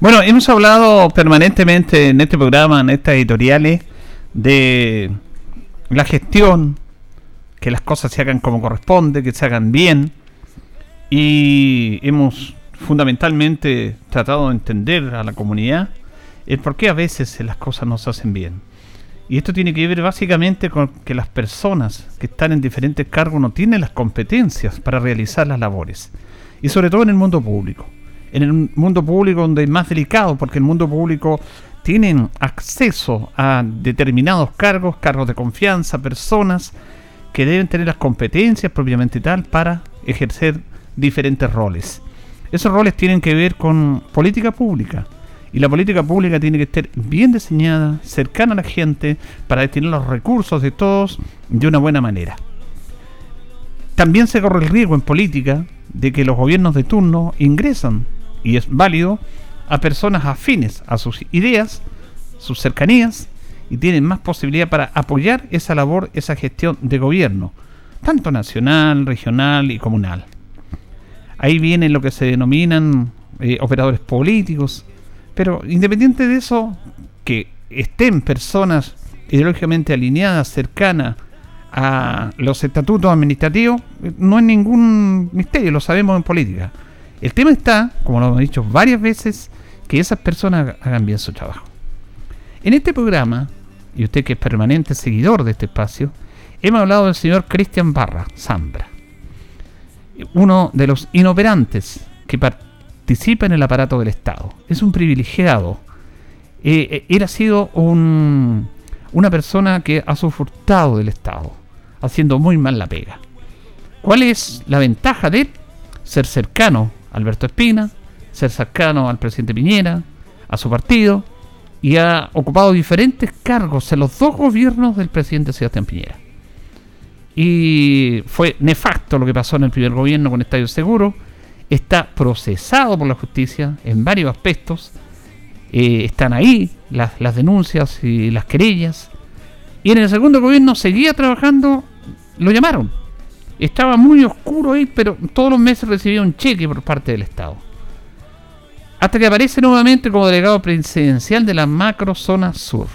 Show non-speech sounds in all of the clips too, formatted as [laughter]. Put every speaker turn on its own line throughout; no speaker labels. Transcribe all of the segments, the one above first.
Bueno, hemos hablado permanentemente en este programa, en estas editoriales, de la gestión, que las cosas se hagan como corresponde, que se hagan bien, y hemos fundamentalmente tratado de entender a la comunidad el por qué a veces las cosas no se hacen bien. Y esto tiene que ver básicamente con que las personas que están en diferentes cargos no tienen las competencias para realizar las labores. Y sobre todo en el mundo público en el mundo público donde es más delicado, porque el mundo público tienen acceso a determinados cargos, cargos de confianza, personas que deben tener las competencias propiamente tal para ejercer diferentes roles. Esos roles tienen que ver con política pública. Y la política pública tiene que estar bien diseñada, cercana a la gente, para destinar los recursos de todos de una buena manera. También se corre el riesgo en política de que los gobiernos de turno ingresan y es válido a personas afines a sus ideas, sus cercanías y tienen más posibilidad para apoyar esa labor, esa gestión de gobierno, tanto nacional, regional y comunal. Ahí viene lo que se denominan eh, operadores políticos, pero independiente de eso, que estén personas ideológicamente alineadas, cercanas a los estatutos administrativos, no es ningún misterio, lo sabemos en política. El tema está, como lo hemos dicho varias veces, que esas personas hagan bien su trabajo. En este programa, y usted que es permanente seguidor de este espacio, hemos hablado del señor Cristian Barra, Zambra, uno de los inoperantes que participa en el aparato del Estado. Es un privilegiado. Eh, eh, él ha sido un, una persona que ha sufrutado del Estado, haciendo muy mal la pega. ¿Cuál es la ventaja de? Ser cercano Alberto Espina, ser cercano al presidente Piñera, a su partido, y ha ocupado diferentes cargos en los dos gobiernos del presidente Sebastián Piñera. Y fue nefasto lo que pasó en el primer gobierno con Estadio Seguro. Está procesado por la justicia en varios aspectos. Eh, están ahí las, las denuncias y las querellas. Y en el segundo gobierno seguía trabajando, lo llamaron estaba muy oscuro ahí, pero todos los meses recibía un cheque por parte del Estado. Hasta que aparece nuevamente como delegado presidencial de la macro zona sur.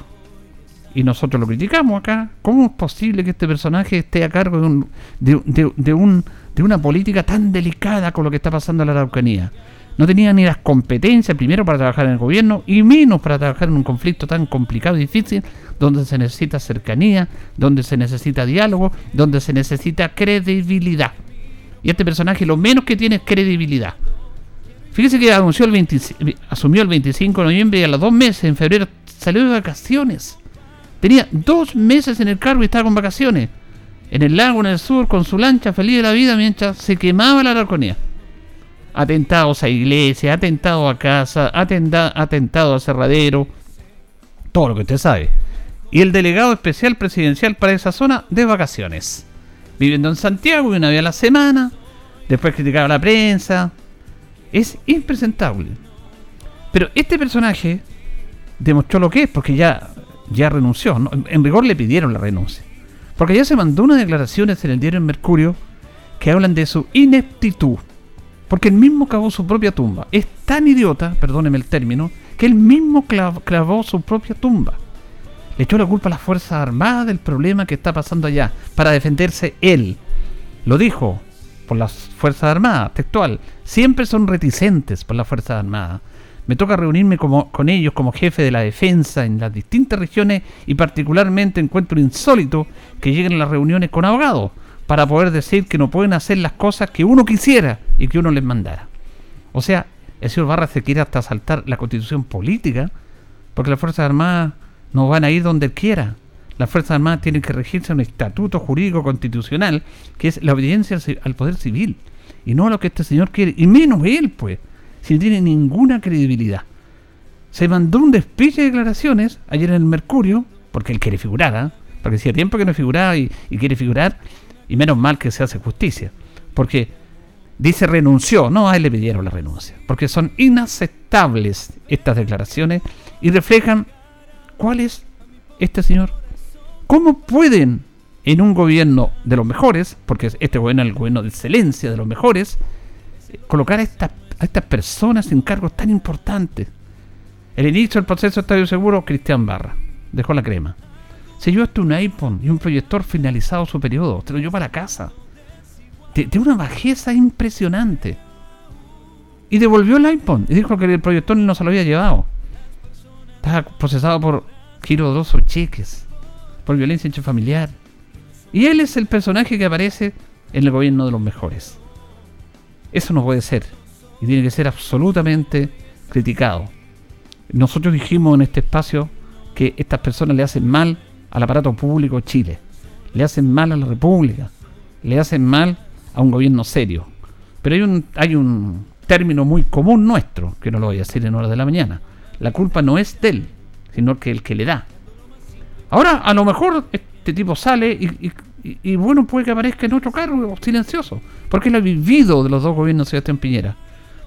Y nosotros lo criticamos acá. ¿Cómo es posible que este personaje esté a cargo de, un, de, un, de una política tan delicada con lo que está pasando en la Araucanía? No tenía ni las competencias primero para trabajar en el gobierno y menos para trabajar en un conflicto tan complicado y difícil donde se necesita cercanía, donde se necesita diálogo, donde se necesita credibilidad. Y este personaje lo menos que tiene es credibilidad. Fíjese que anunció el asumió el 25 de noviembre y a los dos meses, en febrero, salió de vacaciones. Tenía dos meses en el cargo y estaba con vacaciones. En el lago, en el sur, con su lancha, feliz de la vida, mientras se quemaba la arconía. Atentados a iglesias, atentado a casa, atentado a cerradero, todo lo que usted sabe y el delegado especial presidencial para esa zona de vacaciones. Viviendo en Santiago y una vez a la semana, después criticaba a la prensa. Es impresentable. Pero este personaje demostró lo que es, porque ya, ya renunció. En rigor le pidieron la renuncia. Porque ya se mandó unas declaraciones en el diario Mercurio que hablan de su ineptitud. Porque él mismo cavó su propia tumba. Es tan idiota, perdóneme el término, que él mismo clavó su propia tumba le echó la culpa a las Fuerzas Armadas del problema que está pasando allá, para defenderse él. Lo dijo por las Fuerzas Armadas, textual. Siempre son reticentes por las Fuerzas Armadas. Me toca reunirme como, con ellos como jefe de la defensa en las distintas regiones y particularmente encuentro insólito que lleguen a las reuniones con abogados para poder decir que no pueden hacer las cosas que uno quisiera y que uno les mandara. O sea, el señor Barra se quiere hasta saltar la constitución política porque las Fuerzas Armadas no van a ir donde quiera. Las Fuerzas Armadas tienen que regirse a un estatuto jurídico constitucional que es la obediencia al poder civil y no a lo que este señor quiere, y menos él, pues si no tiene ninguna credibilidad. Se mandó un despiche de declaraciones ayer en el Mercurio, porque él quiere figurar, ¿ah? porque hacía tiempo que no figuraba y, quiere figurar, y menos mal que se hace justicia, porque dice renunció, no, a él le pidieron la renuncia, porque son inaceptables estas declaraciones y reflejan cuál es este señor. ¿Cómo pueden en un gobierno de los mejores, porque este gobierno es el gobierno de excelencia de los mejores, colocar a estas a estas personas en cargos tan importantes. El inicio del proceso de Estadio Seguro, Cristian Barra. Dejó la crema. Se llevó hasta un iPhone y un proyector finalizado su periodo. Se lo llevó para casa. De, una bajeza impresionante. Y devolvió el iPhone. Y dijo que el proyector no se lo había llevado. Estaba procesado por giro dos cheques. Por violencia intrafamiliar. Y él es el personaje que aparece en el gobierno de los mejores. Eso no puede ser y tiene que ser absolutamente criticado. Nosotros dijimos en este espacio que estas personas le hacen mal al aparato público Chile, le hacen mal a la República, le hacen mal a un gobierno serio. Pero hay un, hay un término muy común nuestro, que no lo voy a decir en horas de la mañana. La culpa no es de él, sino que el que le da. Ahora, a lo mejor este tipo sale y, y bueno, puede que aparezca en otro cargo silencioso, porque él ha vivido de los dos gobiernos de Sebastián Piñera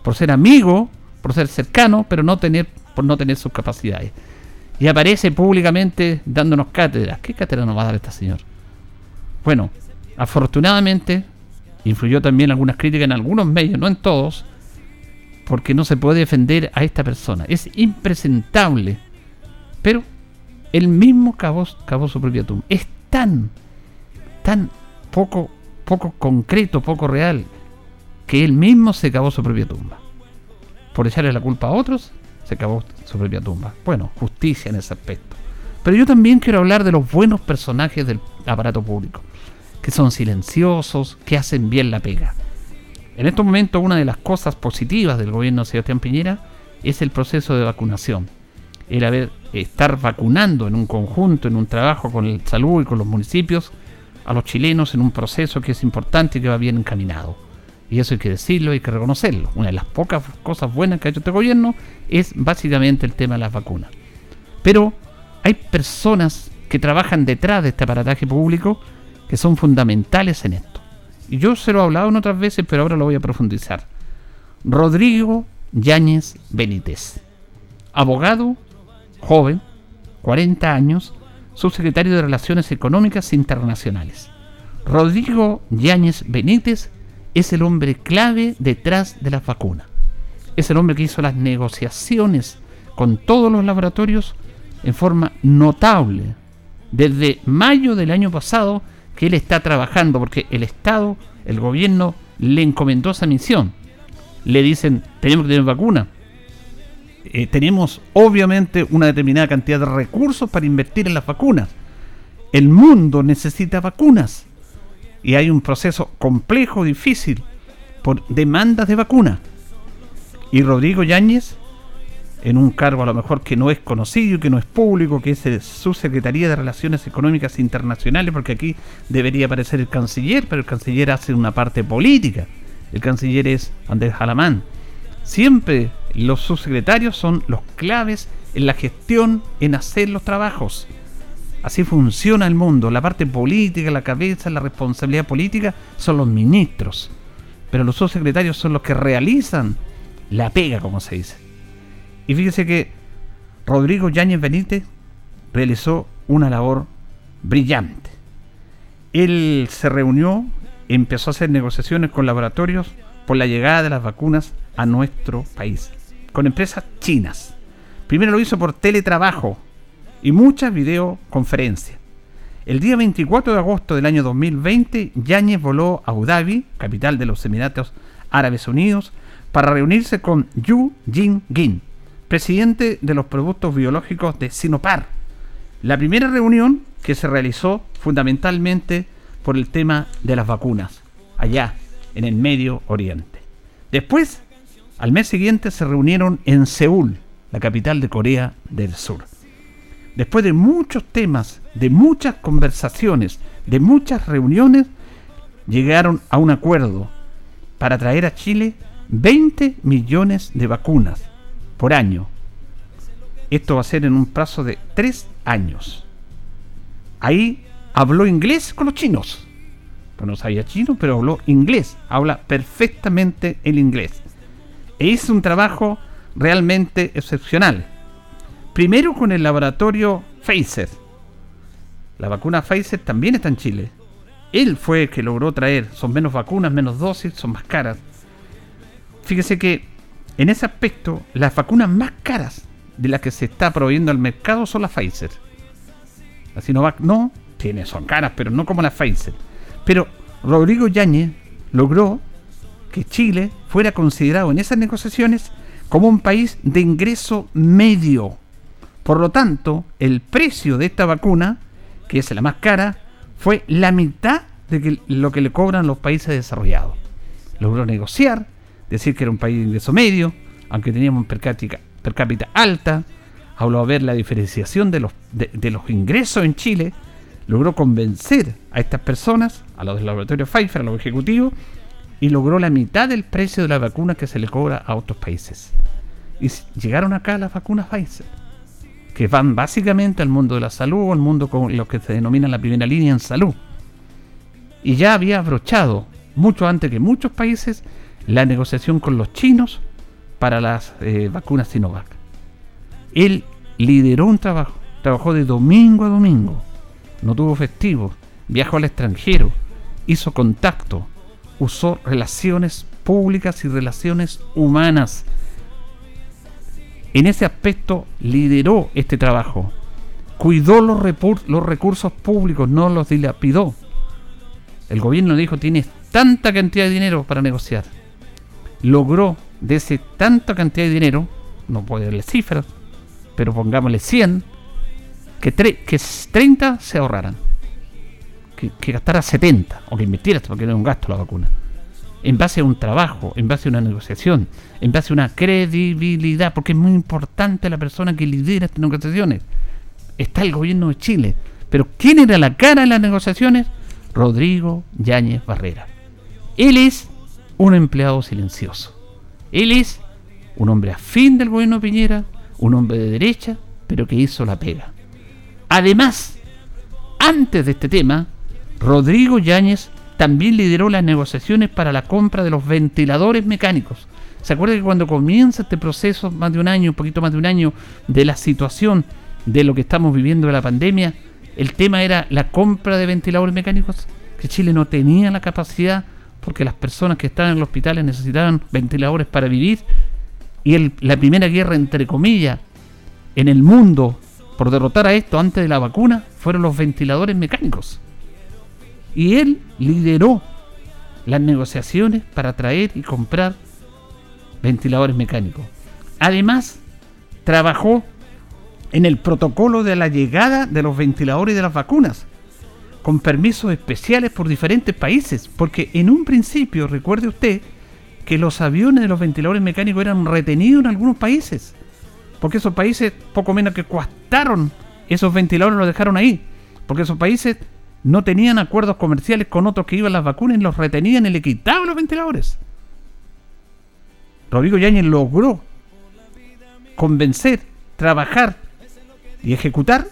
por ser amigo, por ser cercano, pero no tener, por no tener sus capacidades. Y aparece públicamente dándonos cátedras. ¿Qué cátedra nos va a dar este señor? Bueno, afortunadamente influyó también algunas críticas en algunos medios, no en todos, porque no se puede defender a esta persona. Es impresentable. Pero él mismo cavó, cavó su propia tumba. Es tan, tan poco, poco concreto, poco real que él mismo se cavó su propia tumba. Por echarle la culpa a otros, se cavó su propia tumba. Bueno, justicia en ese aspecto. Pero yo también quiero hablar de los buenos personajes del aparato público, que son silenciosos, que hacen bien la pega. En estos momentos una de las cosas positivas del gobierno de Sebastián Piñera es el proceso de vacunación. El haber estar vacunando en un conjunto, en un trabajo con el salud y con los municipios, a los chilenos en un proceso que es importante y que va bien encaminado. Y eso hay que decirlo, hay que reconocerlo. Una de las pocas cosas buenas que ha hecho este gobierno es básicamente el tema de las vacunas. Pero hay personas que trabajan detrás de este aparataje público que son fundamentales en esto. Yo se lo he hablado en otras veces, pero ahora lo voy a profundizar. Rodrigo Yáñez Benítez, abogado, joven, 40 años, subsecretario de Relaciones Económicas Internacionales. Rodrigo Yáñez Benítez es el hombre clave detrás de las vacunas. Es el hombre que hizo las negociaciones con todos los laboratorios en forma notable. Desde mayo del año pasado que él está trabajando porque el Estado, el gobierno, le encomendó esa misión. Le dicen, tenemos que tener vacuna. Eh, tenemos obviamente una determinada cantidad de recursos para invertir en las vacunas. El mundo necesita vacunas y hay un proceso complejo, difícil, por demandas de vacuna. Y Rodrigo Yáñez, en un cargo a lo mejor que no es conocido, que no es público, que es el subsecretaría de Relaciones Económicas Internacionales, porque aquí debería aparecer el canciller, pero el canciller hace una parte política. El canciller es Andrés Alamán. Siempre los subsecretarios son los claves en la gestión, en hacer los trabajos. Así funciona el mundo. La parte política, la cabeza, la responsabilidad política son los ministros. Pero los subsecretarios son los que realizan la pega, como se dice. Y fíjese que Rodrigo Yáñez Benítez realizó una labor brillante. Él se reunió, empezó a hacer negociaciones con laboratorios por la llegada de las vacunas a nuestro país, con empresas chinas. Primero lo hizo por teletrabajo, y muchas videoconferencias. El día 24 de agosto del año 2020, Yáñez voló a Abu Dhabi, capital de los Emiratos Árabes Unidos, para reunirse con Yu Jin-gin, presidente de los productos biológicos de Sinopar. La primera reunión que se realizó fundamentalmente por el tema de las vacunas, allá en el Medio Oriente. Después, al mes siguiente, se reunieron en Seúl, la capital de Corea del Sur. Después de muchos temas, de muchas conversaciones, de muchas reuniones, llegaron a un acuerdo para traer a Chile 20 millones de vacunas por año. Esto va a ser en un plazo de 3 años. Ahí habló inglés con los chinos. Pues no sabía chino, pero habló inglés. Habla perfectamente el inglés. E hizo un trabajo realmente excepcional. Primero con el laboratorio Pfizer. La vacuna Pfizer también está en Chile. Él fue el que logró traer. Son menos vacunas, menos dosis, son más caras. Fíjese que en ese aspecto, las vacunas más caras de las que se está proveyendo al mercado son las Pfizer. La Sinovac no, tiene, son caras, pero no como las Pfizer. Pero Rodrigo Yáñez logró que Chile fuera considerado en esas negociaciones como un país de ingreso medio. Por lo tanto, el precio de esta vacuna, que es la más cara, fue la mitad de lo que le cobran los países desarrollados. Logró negociar, decir que era un país de ingreso medio, aunque teníamos per cápita, per cápita alta, habló a ver la diferenciación de los, de, los ingresos en Chile, logró convencer a estas personas, a los del laboratorio Pfizer, a los ejecutivos, y logró la mitad del precio de la vacuna que se le cobra a otros países. Y llegaron acá las vacunas Pfizer, que van básicamente al mundo de la salud, al mundo con lo que se denomina la primera línea en salud. Y ya había abrochado, mucho antes que muchos países, la negociación con los chinos para las eh, vacunas Sinovac. Él lideró un trabajo, trabajó de domingo a domingo, no tuvo festivos, viajó al extranjero, hizo contacto, usó relaciones públicas y relaciones humanas. En ese aspecto lideró este trabajo, cuidó los, los recursos públicos, no los dilapidó. El gobierno dijo, tienes tanta cantidad de dinero para negociar logró de ese tanta cantidad de dinero, no puedo darle cifras, pero pongámosle 100, que, que 30 se ahorraran, que, que, gastara 70, o que invirtiera, porque no es un gasto la vacuna, en base a un trabajo, en base a una negociación, en base a una credibilidad, porque es muy importante la persona que lidera estas negociaciones. Está el gobierno de Chile, pero ¿quién era la cara de las negociaciones? Rodrigo Yáñez Barrera. Él es un empleado silencioso. Él es un hombre afín del gobierno de Piñera, un hombre de derecha, pero que hizo la pega. Además, antes de este tema, Rodrigo Yáñez también lideró las negociaciones para la compra de los ventiladores mecánicos. ¿Se acuerda que cuando comienza este proceso, más de un año, un poquito más de un año, de la situación de lo que estamos viviendo de la pandemia, el tema era la compra de ventiladores mecánicos? Que Chile no tenía la capacidad porque las personas que estaban en los hospitales necesitaban ventiladores para vivir, y la primera guerra, entre comillas, en el mundo por derrotar a esto antes de la vacuna fueron los ventiladores mecánicos. Y él lideró las negociaciones para traer y comprar ventiladores mecánicos. Además, trabajó en el protocolo de la llegada de los ventiladores de las vacunas con permisos especiales por diferentes países, porque en un principio, recuerde usted, que los aviones de los ventiladores mecánicos eran retenidos en algunos países, porque esos países poco menos que costaron esos ventiladores los dejaron ahí, porque esos países no tenían acuerdos comerciales con otros que iban las vacunas y los retenían y le quitaban los ventiladores. Rodrigo Yáñez logró convencer, trabajar y ejecutar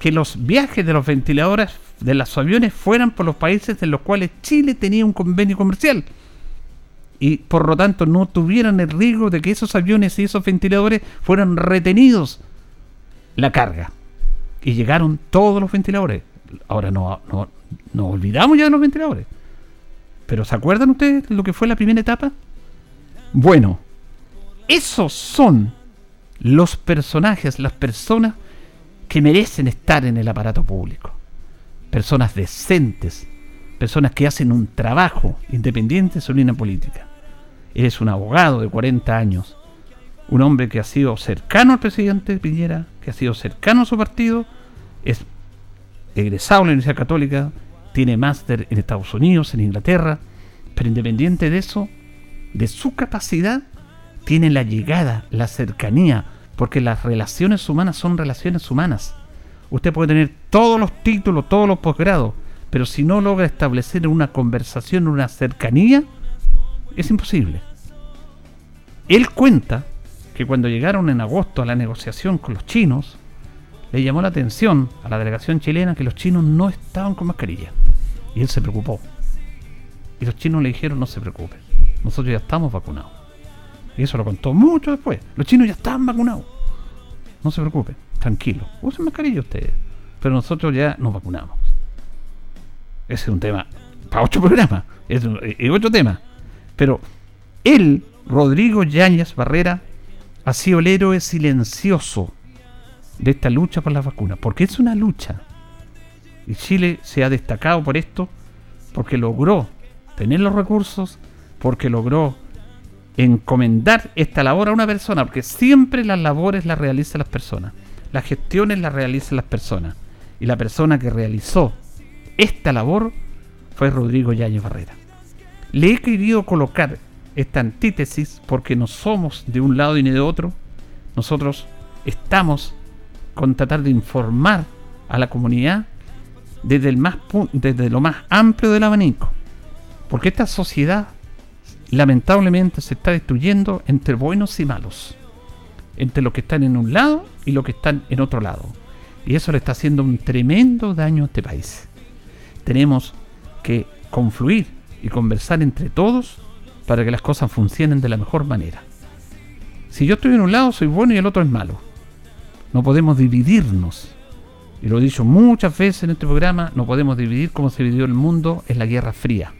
que los viajes de los ventiladores de los aviones fueran por los países en los cuales Chile tenía un convenio comercial y por lo tanto no tuvieran el riesgo de que esos aviones y esos ventiladores fueran retenidos la carga. Y llegaron todos los ventiladores. Ahora no, no, no olvidamos ya de los ventiladores. Pero ¿se acuerdan ustedes lo que fue la primera etapa? Bueno, esos son los personajes, las personas que merecen estar en el aparato público. Personas decentes, personas que hacen un trabajo independiente sobre una política. Eres un abogado de 40 años, un hombre que ha sido cercano al presidente Piñera, que ha sido cercano a su partido, es egresado de la Universidad Católica, tiene máster en Estados Unidos, en Inglaterra, pero independiente de eso, de su capacidad, tiene la llegada, la cercanía, porque las relaciones humanas son relaciones humanas. Usted puede tener todos los títulos, todos los posgrados, pero si no logra establecer una conversación, una cercanía, es imposible. Él cuenta que cuando llegaron en agosto a la negociación con los chinos, le llamó la atención a la delegación chilena que los chinos no estaban con mascarilla. Y él se preocupó. Y los chinos le dijeron, no se preocupe, nosotros ya estamos vacunados. Y eso lo contó mucho después. Los chinos ya estaban vacunados. No se preocupen, tranquilo. Usen mascarilla ustedes. Pero nosotros ya nos vacunamos. Ese es un tema para ocho [laughs] programas. Es, es otro tema. Pero él, Rodrigo Yáñez Barrera, ha sido el héroe silencioso de esta lucha por las vacunas. Porque es una lucha. Y Chile se ha destacado por esto, porque logró tener los recursos, porque logró encomendar esta labor a una persona, porque siempre las labores las realizan las personas, las gestiones las realizan las personas. Y la persona que realizó esta labor fue Rodrigo Yáñez Barrera. Le he querido colocar esta antítesis porque no somos de un lado y ni de otro. Nosotros estamos con tratar de informar a la comunidad desde, lo más amplio del abanico. Porque esta sociedad lamentablemente se está destruyendo entre buenos y malos. Entre los que están en un lado y los que están en otro lado. Y eso le está haciendo un tremendo daño a este país. Tenemos que confluir y conversar entre todos para que las cosas funcionen de la mejor manera. Si yo estoy en un lado, soy bueno y el otro es malo. No podemos dividirnos. Y lo he dicho muchas veces en este programa, no podemos dividir como se dividió el mundo en la Guerra Fría.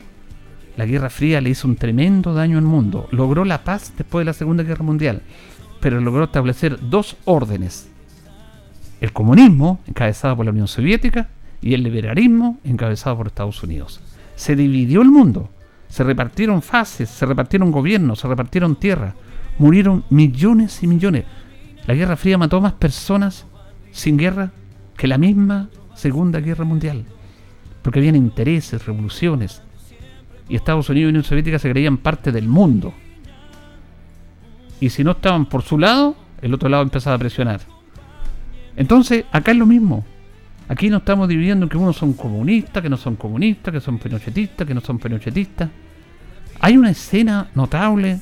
La Guerra Fría le hizo un tremendo daño al mundo. Logró la paz después de la Segunda Guerra Mundial, pero logró establecer dos órdenes. El comunismo, encabezado por la Unión Soviética, y el liberalismo, encabezado por Estados Unidos. Se dividió el mundo. Se repartieron fases, se repartieron gobiernos, se repartieron tierras. Murieron millones y millones. La Guerra Fría mató más personas sin guerra que la misma Segunda Guerra Mundial. Porque habían intereses, revoluciones, y Estados Unidos y Unión Soviética se creían parte del mundo. Y si no estaban por su lado, el otro lado empezaba a presionar. Entonces, acá es lo mismo. Aquí no estamos dividiendo en que unos son comunistas, que no son comunistas, que son penochetistas, que no son penochetistas. Hay una escena notable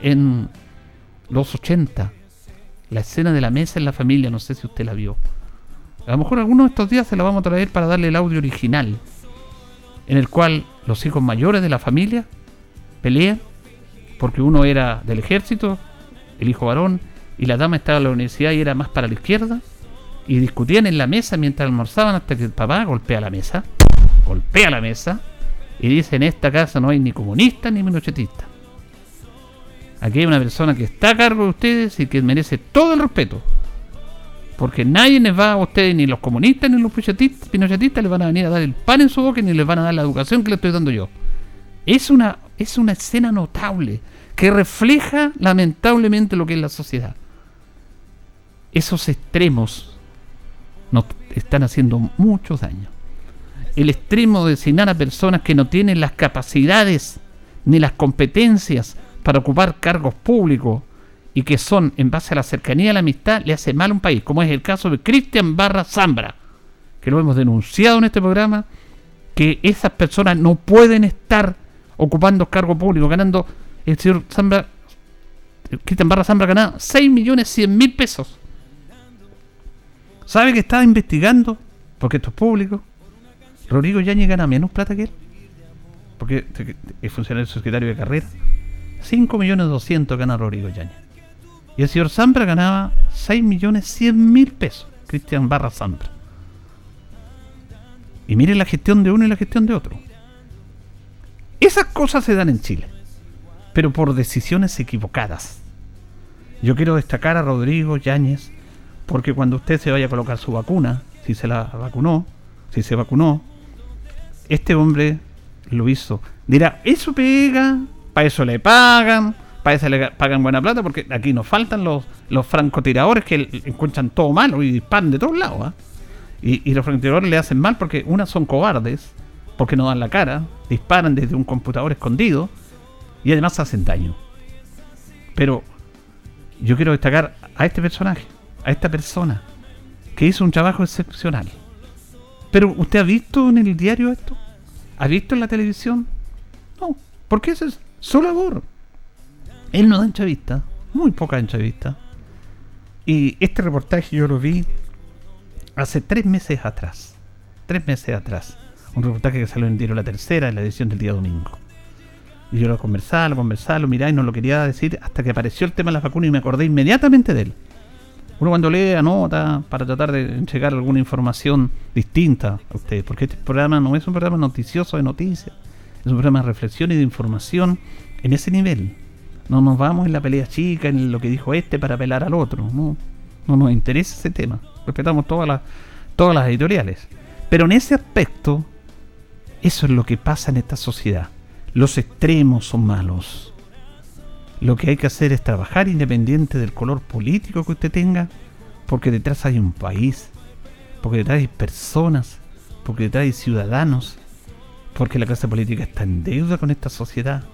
en los 80. La escena de la mesa en la familia, no sé si usted la vio. A lo mejor algunos de estos días se la vamos a traer para darle el audio original en el cual los hijos mayores de la familia pelean porque uno era del ejército, el hijo varón, y la dama estaba en la universidad y era más para la izquierda, y discutían en la mesa mientras almorzaban hasta que el papá golpea la mesa, golpea la mesa, y dice en esta casa no hay ni comunista ni minochetista. Aquí hay una persona que está a cargo de ustedes y que merece todo el respeto. Porque nadie les va a ustedes, ni los comunistas ni los pinochetistas, les van a venir a dar el pan en su boca ni les van a dar la educación que les estoy dando yo. Es una, es una escena notable que refleja lamentablemente lo que es la sociedad. Esos extremos nos están haciendo mucho daño. El extremo de designar a personas que no tienen las capacidades ni las competencias para ocupar cargos públicos y que son en base a la cercanía y la amistad, le hace mal a un país, como es el caso de Cristian Barra Zambra, que lo hemos denunciado en este programa, que esas personas no pueden estar ocupando cargo público, ganando, el señor Zambra, Cristian Barra Zambra ganaba 6 millones 100 mil pesos. ¿Sabe que estaba investigando? Porque esto es público. Rodrigo Yañez gana menos plata que él. Porque es funcionario secretario de carrera. 5 millones 200 gana Rodrigo Yañez. Y el señor Zambra ganaba 6 millones 100 mil pesos. Cristian Barra Zambra. Y miren la gestión de uno y la gestión de otro. Esas cosas se dan en Chile. Pero por decisiones equivocadas. Yo quiero destacar a Rodrigo Yáñez. Porque cuando usted se vaya a colocar su vacuna, si se la vacunó, si se vacunó, este hombre lo hizo. Dirá, eso pega, para eso le pagan, para eso le pagan buena plata, porque aquí nos faltan los, los francotiradores que encuentran todo malo y disparan de todos lados. ¿ah? Y, los francotiradores le hacen mal porque unas son cobardes, porque no dan la cara, disparan desde un computador escondido y además hacen daño. Pero yo quiero destacar a este personaje, a esta persona, que hizo un trabajo excepcional. Pero ¿usted ha visto en el diario esto? ¿Ha visto en la televisión? No, porque esa es su labor. Él no da entrevista, muy poca entrevista. Y este reportaje yo lo vi hace tres meses atrás. Tres meses atrás. Un reportaje que salió en el diario La Tercera, en la edición del día domingo. Y yo lo conversaba, lo conversaba, lo miraba y no lo quería decir hasta que apareció el tema de la vacuna y me acordé inmediatamente de él. Uno cuando lee anota para tratar de entregar alguna información distinta a ustedes, porque este programa no es un programa noticioso de noticias, es un programa de reflexión y de información en ese nivel. No nos vamos en la pelea chica, en lo que dijo este para apelar al otro. No, no nos interesa ese tema. Respetamos todas las, todas las editoriales. Pero en ese aspecto, eso es lo que pasa en esta sociedad. Los extremos son malos. Lo que hay que hacer es trabajar independiente del color político que usted tenga, porque detrás hay un país, porque detrás hay personas, porque detrás hay ciudadanos, porque la clase política está en deuda con esta sociedad.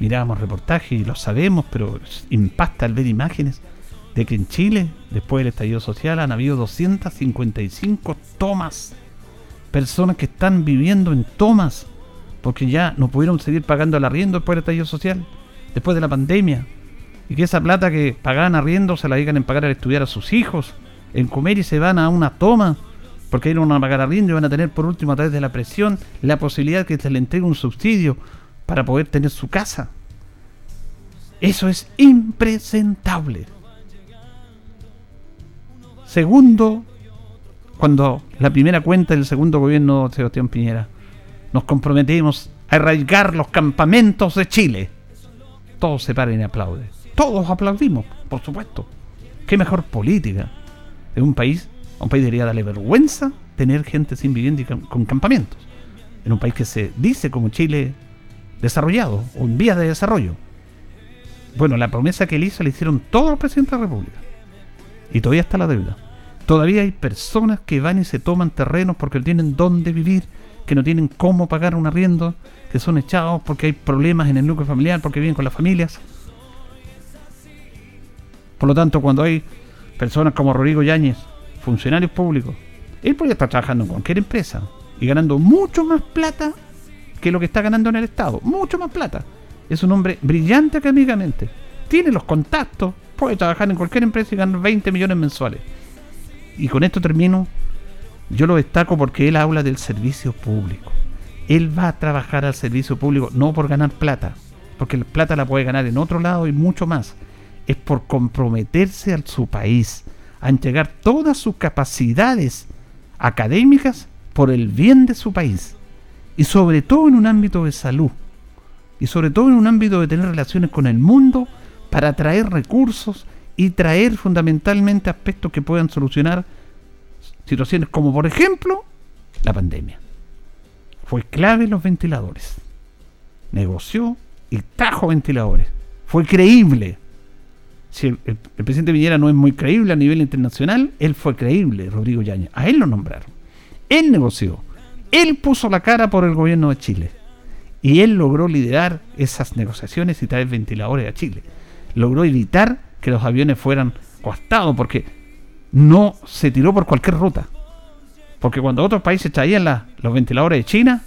Mirábamos reportajes y lo sabemos, pero impacta al ver imágenes de que en Chile, después del estallido social, han habido 255 tomas. Personas que están viviendo en tomas porque ya no pudieron seguir pagando el arriendo después del estallido social, después de la pandemia, y que esa plata que pagaban arriendo se la digan en pagar al estudiar a sus hijos, en comer y se van a una toma, porque ahí no van a pagar arriendo y van a tener por último a través de la presión la posibilidad de que se le entregue un subsidio para poder tener su casa. Eso es impresentable. Segundo, cuando la primera cuenta del segundo gobierno de Sebastián Piñera nos comprometimos a arraigar los campamentos de Chile. Todos se paran y aplauden. Todos aplaudimos, por supuesto. ¿Qué mejor política? En un país, a un país debería darle vergüenza tener gente sin vivienda y con campamentos. En un país que se dice como Chile desarrollado o en vías de desarrollo. Bueno, la promesa que él hizo la hicieron todos los presidentes de la República. Y todavía está la deuda. Todavía hay personas que van y se toman terrenos porque tienen dónde vivir que no tienen cómo pagar un arriendo, que son echados porque hay problemas en el núcleo familiar, porque viven con las familias. Por lo tanto, cuando hay personas como Rodrigo Yáñez, funcionarios públicos, él podría estar trabajando en cualquier empresa y ganando mucho más plata que lo que está ganando en el Estado. Mucho más plata. Es un hombre brillante académicamente. Tiene los contactos, puede trabajar en cualquier empresa y ganar 20 millones mensuales. Y con esto termino yo lo destaco porque él habla del servicio público. Él va a trabajar al servicio público no por ganar plata, porque la plata la puede ganar en otro lado y mucho más. Es por comprometerse a su país, a entregar todas sus capacidades académicas por el bien de su país. Y sobre todo en un ámbito de salud. Y sobre todo en un ámbito de tener relaciones con el mundo para traer recursos y traer fundamentalmente aspectos que puedan solucionar situaciones como por ejemplo la pandemia. Fue clave los ventiladores. Negoció y trajo ventiladores. Fue creíble. Si el, presidente Viñera no es muy creíble a nivel internacional, él fue creíble, Rodrigo Yañez. A él lo nombraron. Él negoció. Él puso la cara por el gobierno de Chile. Y él logró liderar esas negociaciones y traer ventiladores a Chile. Logró evitar que los aviones fueran costados, porque no se tiró por cualquier ruta. Porque cuando otros países traían los ventiladores de China,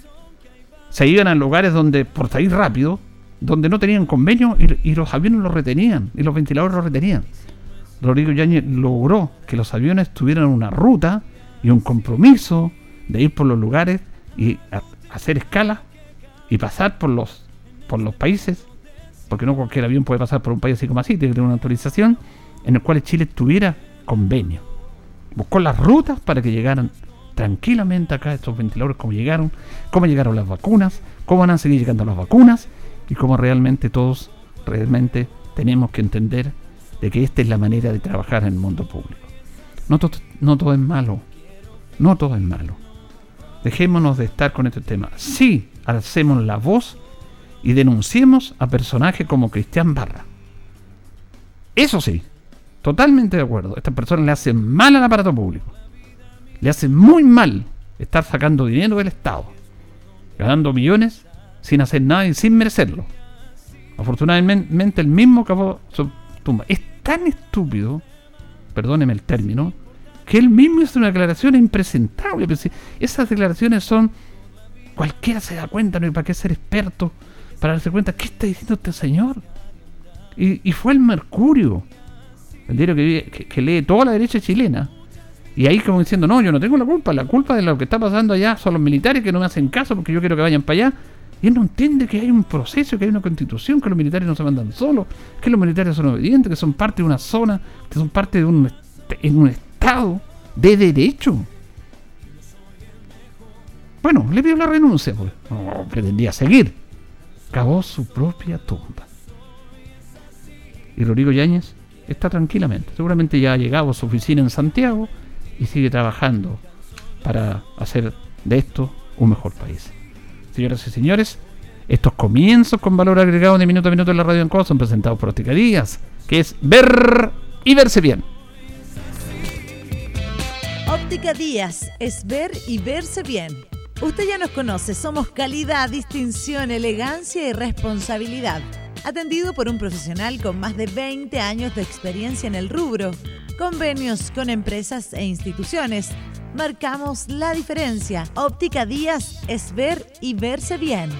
se iban a lugares donde, por salir rápido, donde no tenían convenio y, los aviones los retenían, y los ventiladores los retenían. Rodrigo Yáñez logró que los aviones tuvieran una ruta y un compromiso de ir por los lugares y hacer escala y pasar por los, por los países, porque no cualquier avión puede pasar por un país así como así, tiene que tener una autorización, en el cual Chile tuviera convenio. Buscó las rutas para que llegaran tranquilamente acá estos ventiladores, cómo llegaron, cómo llegaron las vacunas, cómo van a seguir llegando las vacunas y cómo realmente todos realmente tenemos que entender de que esta es la manera de trabajar en el mundo público. No, no todo es malo, no todo es malo. dejémonos de estar con este tema. Sí, alcemos la voz y denunciemos a personajes como Cristian Barra. Eso sí, totalmente de acuerdo. Estas personas le hacen mal al aparato público. Le hacen muy mal estar sacando dinero del Estado, ganando millones sin hacer nada y sin merecerlo. Afortunadamente el mismo acabó su tumba. Es tan estúpido, perdóneme el término, que él mismo hizo una declaración impresentable. Pero esas declaraciones son... Cualquiera se da cuenta, no hay para qué ser experto para darse cuenta, ¿qué está diciendo este señor? Y, fue el Mercurio, el diario que, lee toda la derecha chilena. Y ahí como diciendo, no, yo no tengo la culpa, la culpa de lo que está pasando allá son los militares que no me hacen caso porque yo quiero que vayan para allá. Y él no entiende que hay un proceso, que hay una constitución, que los militares no se mandan solos, que los militares son obedientes, que son parte de una zona, que son parte de un, en un Estado de derecho. Bueno, le pido la renuncia, pues. Pretendía seguir. Cavó su propia tumba. Y Rodrigo Yáñez está tranquilamente. Seguramente ya ha llegado a su oficina en Santiago y sigue trabajando para hacer de esto un mejor país. Señoras y señores, estos comienzos con valor agregado de minuto a minuto en la radio en son presentados por Óptica Díaz, que es ver y verse bien.
Óptica Díaz es ver y verse bien. Usted ya nos conoce, somos calidad, distinción, elegancia y responsabilidad. Atendido por un profesional con más de 20 años de experiencia en el rubro. Convenios con empresas e instituciones. Marcamos la diferencia. Óptica Díaz es ver y verse bien.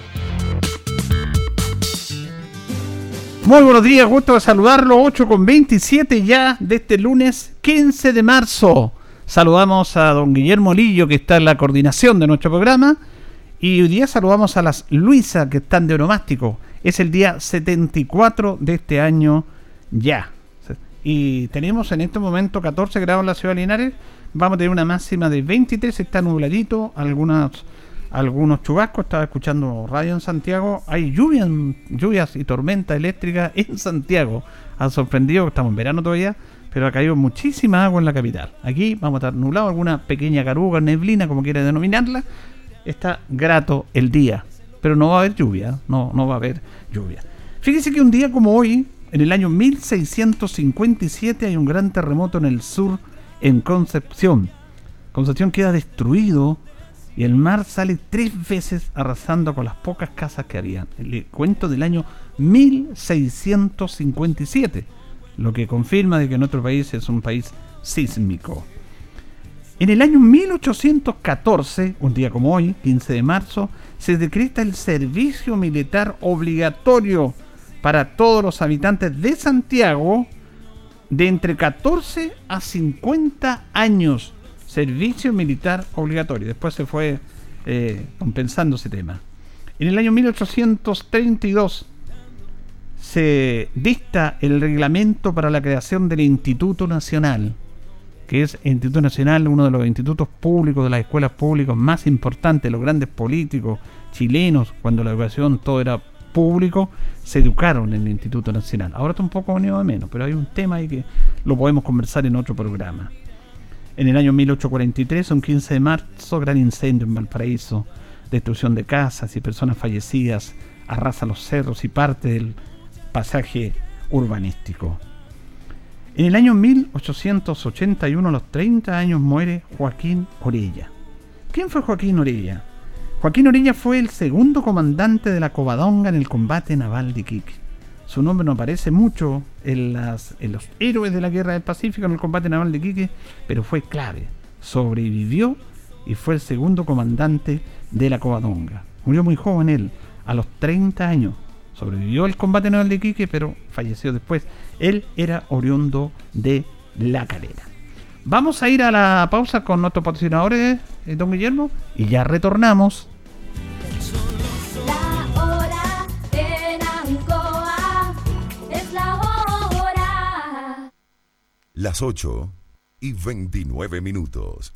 Muy buenos días, gusto de saludarlo. 8 con 27 ya de este lunes 15 de marzo. Saludamos a don Guillermo Lillo, que está en la coordinación de nuestro programa. Y hoy día saludamos a las Luisa, que están de onomástico. Es el día 74 de este año ya. Y tenemos en este momento 14 grados en la ciudad de Linares. Vamos a tener una máxima de 23, está nubladito, algunos, algunos chubascos. Estaba escuchando radio en Santiago. Hay lluvias, lluvias y tormenta eléctrica en Santiago. Ha sorprendido, estamos en verano todavía pero ha caído muchísima agua en la capital. Aquí vamos a estar nublado, alguna pequeña caruga, neblina, como quiera denominarla. Está grato el día, pero no va a haber lluvia, no, no va a haber lluvia. Fíjese que un día como hoy, en el año 1657, hay un gran terremoto en el sur, en Concepción. Concepción queda destruido y el mar sale tres veces arrasando con las pocas casas que había. El cuento del año 1657 lo que confirma de que nuestro país es un país sísmico. En el año 1814, un día como hoy, 15 de marzo, se decreta el servicio militar obligatorio para todos los habitantes de Santiago de entre 14 a 50 años. Servicio militar obligatorio. Después se fue eh, compensando ese tema. En el año 1832 se dicta el reglamento para la creación del Instituto Nacional, que es Instituto Nacional, uno de los institutos públicos, de las escuelas públicas más importantes, los grandes políticos chilenos, cuando la educación todo era público, se educaron en el Instituto Nacional. Ahora está un poco venido a menos, pero hay un tema ahí que lo podemos conversar en otro programa. En el año 1843, un 15 de marzo, gran incendio en Valparaíso, destrucción de casas y personas fallecidas, arrasa los cerros y parte del pasaje urbanístico. En el año 1881, a los 30 años, muere Joaquín Orella. ¿Quién fue Joaquín Orella? Joaquín Orella fue el segundo comandante de la Covadonga en el combate naval de Iquique. Su nombre no aparece mucho en, los héroes de la Guerra del Pacífico en el combate naval de Iquique, pero fue clave. Sobrevivió y fue el segundo comandante de la Covadonga. Murió muy joven él, a los 30 años, Sobrevivió el combate naval de Quique, pero falleció después. Él era oriundo de La Calera. Vamos a ir a la pausa con nuestros patrocinadores, eh, don Guillermo, y ya retornamos.
La hora en Ancoa es la hora.
Las 8 y 29 minutos.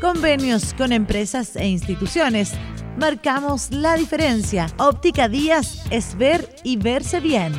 convenios con empresas e instituciones. Marcamos la diferencia. Óptica Díaz es ver y verse bien.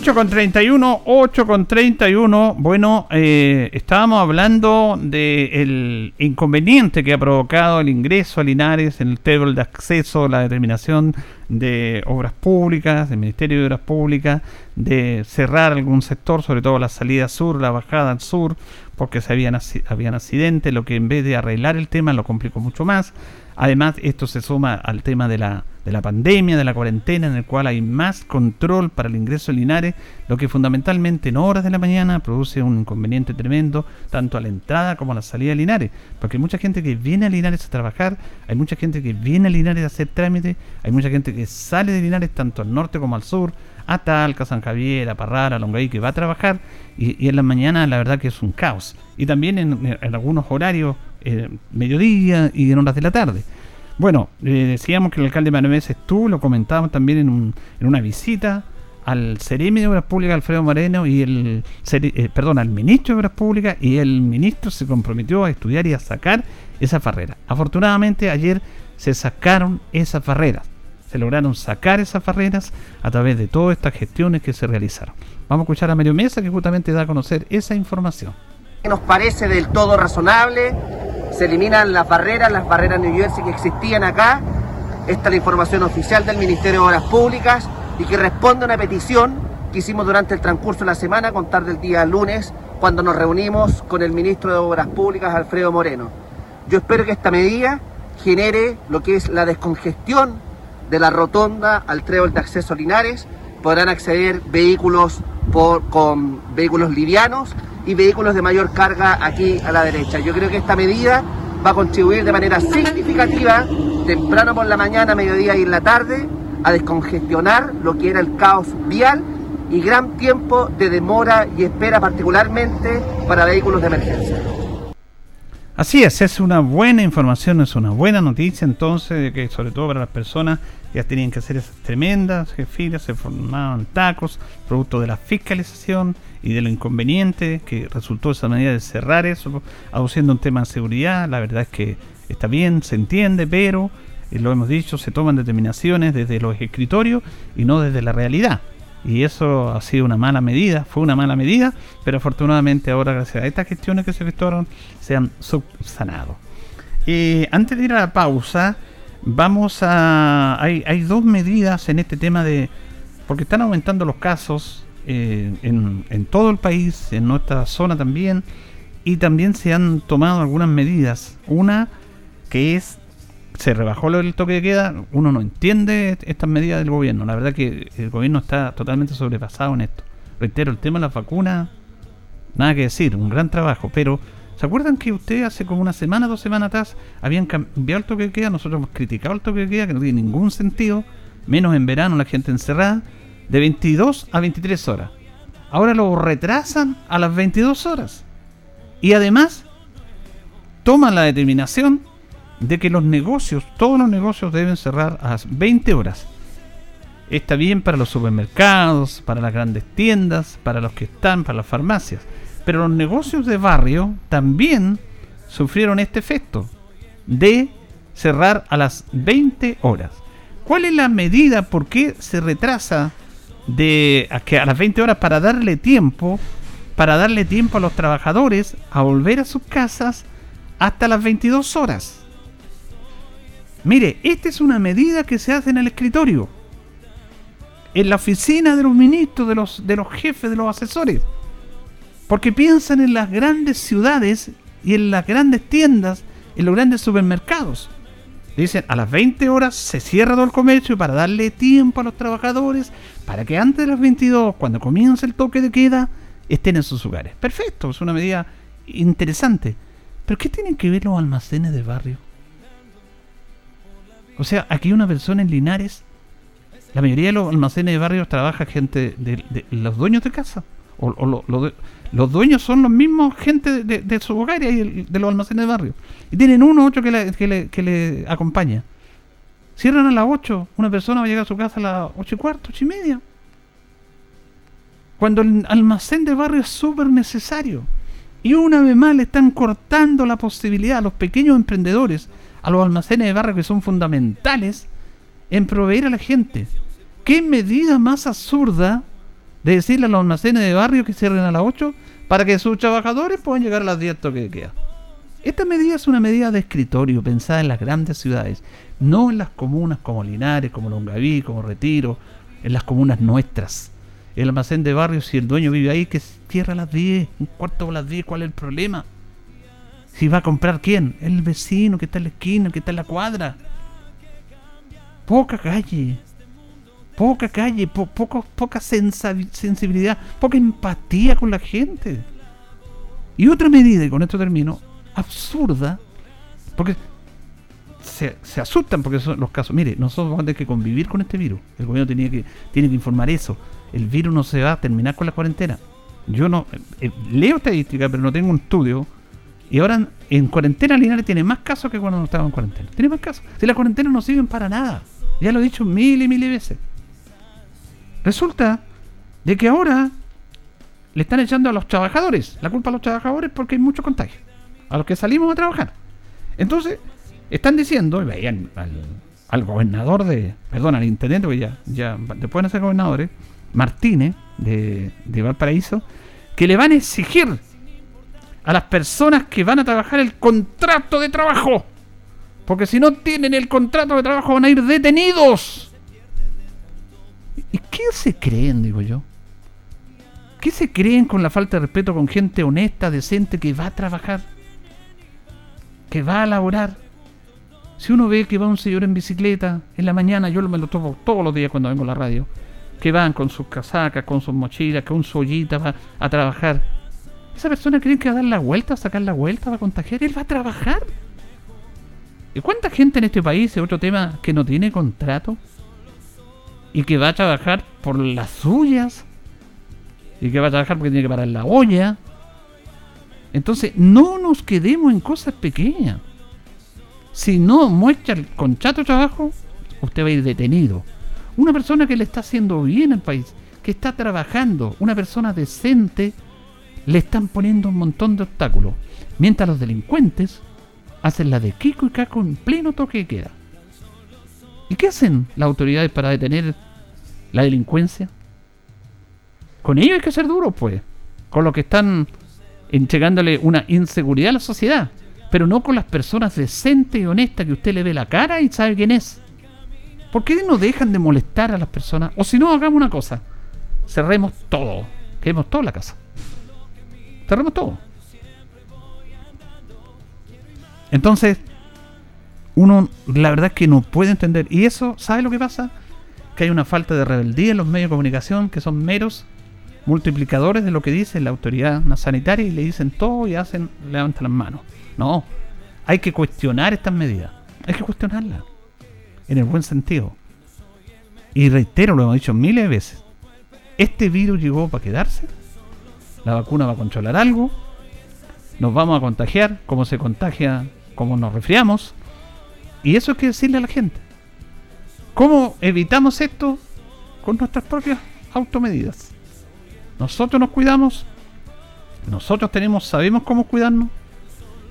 8 con 31, 8 con 31. Bueno, eh, estábamos hablando del inconveniente que ha provocado el ingreso a Linares en el table de acceso, la determinación de obras públicas, del Ministerio de Obras Públicas, de cerrar algún sector, sobre todo la salida sur, la bajada al sur, porque se habían, habían accidentes, lo que en vez de arreglar el tema lo complicó mucho más. Además, esto se suma al tema de la, de la pandemia, de la cuarentena, en el cual hay más control para el ingreso en Linares, lo que fundamentalmente en horas de la mañana produce un inconveniente tremendo, tanto a la entrada como a la salida de Linares. Porque hay mucha gente que viene a Linares a trabajar, hay mucha gente que viene a Linares a hacer trámites, hay mucha gente que sale de Linares tanto al norte como al sur, a Talca, San Javier, a Parrara, a Longaí, que va a trabajar, y, en la mañana la verdad que es un caos. Y también en, en algunos horarios eh, mediodía y en horas de la tarde. Bueno, eh, decíamos que el alcalde Manuel estuvo, lo comentábamos también en, un, en una visita al Ceremi de Obras Públicas, Alfredo Moreno, y el, eh, perdón, al ministro de Obras Públicas, y el ministro se comprometió a estudiar y a sacar esa farrera. Afortunadamente ayer se sacaron esas barreras, se lograron sacar esas barreras a través de todas estas gestiones que se realizaron. Vamos a escuchar a Mario Mesa que justamente da a conocer esa información.
Nos parece del todo razonable se eliminan las barreras, las barreras New Jersey que existían acá. Esta es la información oficial del Ministerio de Obras Públicas y que responde a una petición que hicimos durante el transcurso de la semana, contar del día lunes, cuando nos reunimos con el ministro de Obras Públicas, Alfredo Moreno. Yo espero que esta medida genere lo que es la descongestión de la rotonda al trébol de acceso Linares. Podrán acceder vehículos por, con vehículos livianos y vehículos de mayor carga aquí a la derecha. Yo creo que esta medida va a contribuir de manera significativa, temprano por la mañana, mediodía y en la tarde, a descongestionar lo que era el caos vial y gran tiempo de demora y espera particularmente para vehículos de emergencia.
Así es, es una buena información, es una buena noticia entonces, que sobre todo para las personas ya tenían que hacer esas tremendas filas, se formaban tacos, producto de la fiscalización y de inconveniente que resultó esa medida de cerrar eso, aduciendo un tema de seguridad. La verdad es que está bien, se entiende, pero eh, lo hemos dicho, se toman determinaciones desde los escritorios y no desde la realidad. Y eso ha sido una mala medida, fue una mala medida, pero afortunadamente ahora gracias a estas gestiones que se efectuaron se han subsanado. antes de ir a la pausa, vamos a... Hay, hay dos medidas en este tema de... Porque están aumentando los casos eh, en, en, todo el país, en nuestra zona también, y también se han tomado algunas medidas. Una que es, se rebajó el toque de queda, uno no entiende estas medidas del gobierno, la verdad que el gobierno está totalmente sobrepasado en esto. Reitero, el tema de la vacuna, nada que decir, un gran trabajo, pero ¿se acuerdan que usted hace como una semana, dos semanas atrás, habían cambiado el toque de queda? Nosotros hemos criticado el toque de queda, que no tiene ningún sentido, menos en verano la gente encerrada de 22 a 23 horas. Ahora lo retrasan a las 22 horas. Y además toman la determinación de que los negocios, todos los negocios deben cerrar a las 20 horas. Está bien para los supermercados, para las grandes tiendas, para los que están, para las farmacias. Pero los negocios de barrio también sufrieron este efecto de cerrar a las 20 horas. ¿Cuál es la medida? ¿Por qué se retrasa de a, que a las 20 horas para darle tiempo, para darle tiempo a los trabajadores a volver a sus casas hasta las 22 horas? Mire, esta es una medida que se hace en el escritorio, en la oficina de los ministros, de los, de los jefes, de los asesores. Porque piensan en las grandes ciudades y en las grandes tiendas, en los grandes supermercados. Dicen, a las 20 horas se cierra todo el comercio para darle tiempo a los trabajadores para que antes de las 22, cuando comience el toque de queda, estén en sus hogares. Perfecto, es una medida interesante. Pero ¿qué tienen que ver los almacenes de barrio? O sea, aquí una persona en Linares, la mayoría de los almacenes de barrio trabaja gente de, los dueños de casa. O, los dueños son los mismos gente de, su hogar y de los almacenes de barrio. Y tienen uno ocho que le, que le, que le acompaña. Cierran a las 8, una persona va a llegar a su casa a las 8 y cuarto, 8 y media. Cuando el almacén de barrio es súper necesario. Y una vez más le están cortando la posibilidad a los pequeños emprendedores, a los almacenes de barrio que son fundamentales en proveer a la gente. ¿Qué medida más absurda de decirle a los almacenes de barrio que cierren a las 8 para que sus trabajadores puedan llegar a las 10 toque de queda? Esta medida es una medida de escritorio pensada en las grandes ciudades, no en las comunas como Linares, como Longaví, como Retiro, en las comunas nuestras. El almacén de barrio, si el dueño vive ahí, que cierra a las 10, un cuarto a las 10, ¿cuál es el problema? Si va a comprar quién? El vecino que está en la esquina, que está en la cuadra. Poca calle, poca calle, po- poco- poca sensibilidad, poca empatía con la gente. Y otra medida, y con esto termino, absurda, porque se, se asustan porque son los casos. Mire, nosotros vamos a tener que convivir con este virus. El gobierno tenía que, tiene que informar eso. El virus no se va a terminar con la cuarentena. Yo no eh, eh, leo estadística, pero no tengo un estudio. Y ahora en, en cuarentena Linares tiene más casos que cuando no estaba en cuarentena. Tiene más casos. Si las cuarentenas no sirven para nada. Ya lo he dicho mil y mil veces. Resulta de que ahora le están echando a los trabajadores. La culpa a los trabajadores porque hay mucho contagio. A los que salimos a trabajar. Entonces, están diciendo, y veían al, al gobernador de, perdón, al intendente, porque ya, ya después de ser gobernadores, Martínez, de, de Valparaíso, que le van a exigir a las personas que van a trabajar el contrato de trabajo. Porque si no tienen el contrato de trabajo van a ir detenidos. ¿Y qué se creen, digo yo? ¿Qué se creen con la falta de respeto con gente honesta, decente, que va a trabajar? Que va a laborar. Si uno ve que va un señor en bicicleta en la mañana, yo me lo tomo todos los días cuando vengo a la radio, que van con sus casacas, con sus mochilas, con su ollita va a trabajar. ¿Esa persona cree que va a dar la vuelta, a sacar la vuelta, va a contagiar? Él va a trabajar. ¿Y cuánta gente en este país, es otro tema, que no tiene contrato? Y que va a trabajar por las suyas. Y que va a trabajar porque tiene que parar la olla. Entonces, no nos quedemos en cosas pequeñas. Si no muestra el contrato de trabajo, usted va a ir detenido. Una persona que le está haciendo bien al país, que está trabajando, una persona decente, le están poniendo un montón de obstáculos. Mientras los delincuentes hacen la de Kiko y Caco en pleno toque de queda. ¿Y qué hacen las autoridades para detener la delincuencia? Con ellos hay que ser duros, pues. Con los que están entregándole una inseguridad a la sociedad. Pero no con las personas decentes y honestas que usted le ve la cara y sabe quién es. ¿Por qué no dejan de molestar a las personas? O si no, hagamos una cosa. Cerremos todo. Quedemos toda la casa. Cerremos todo. Entonces, uno la verdad es que no puede entender. Y eso, ¿sabe lo que pasa? Que hay una falta de rebeldía en los medios de comunicación que son meros multiplicadores de lo que dice la autoridad sanitaria y le dicen todo y hacen, levantan las manos. No, hay que cuestionar estas medidas. Hay que cuestionarlas. En el buen sentido. Y reitero, lo hemos dicho miles de veces. Este virus llegó para quedarse. La vacuna va a controlar algo. Nos vamos a contagiar como se contagia, como nos resfriamos. Y eso hay que decirle a la gente. ¿Cómo evitamos esto? Con nuestras propias automedidas. Nosotros nos cuidamos. Nosotros tenemos, sabemos cómo cuidarnos.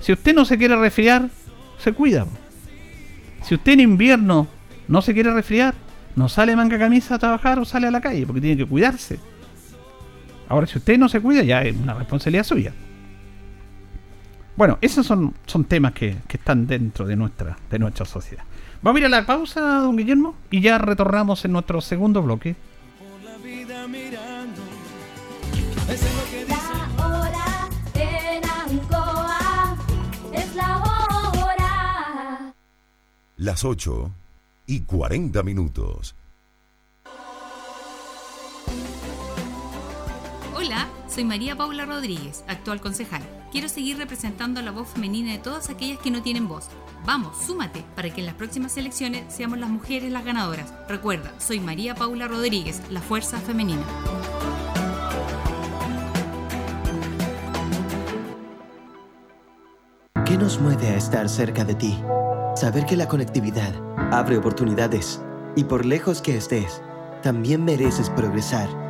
Si usted no se quiere resfriar, se cuida. Si usted en invierno no se quiere resfriar, no sale manga camisa a trabajar o sale a la calle porque tiene que cuidarse. Ahora, si usted no se cuida, ya es una responsabilidad suya. Bueno, esos son, son temas que, que están dentro de nuestra, de nuestra sociedad. Vamos a ir a la pausa, don Guillermo, y ya retornamos en nuestro segundo bloque.
La hora en Ancoa es la hora.
Las 8 y 40 minutos.
Soy María Paula Rodríguez, actual concejal. Quiero seguir representando a la voz femenina de todas aquellas que no tienen voz. Vamos, súmate para que en las próximas elecciones seamos las mujeres las ganadoras. Recuerda, soy María Paula Rodríguez, la fuerza femenina.
¿Qué nos mueve a estar cerca de ti? Saber que la conectividad abre oportunidades y por lejos que estés, también mereces progresar.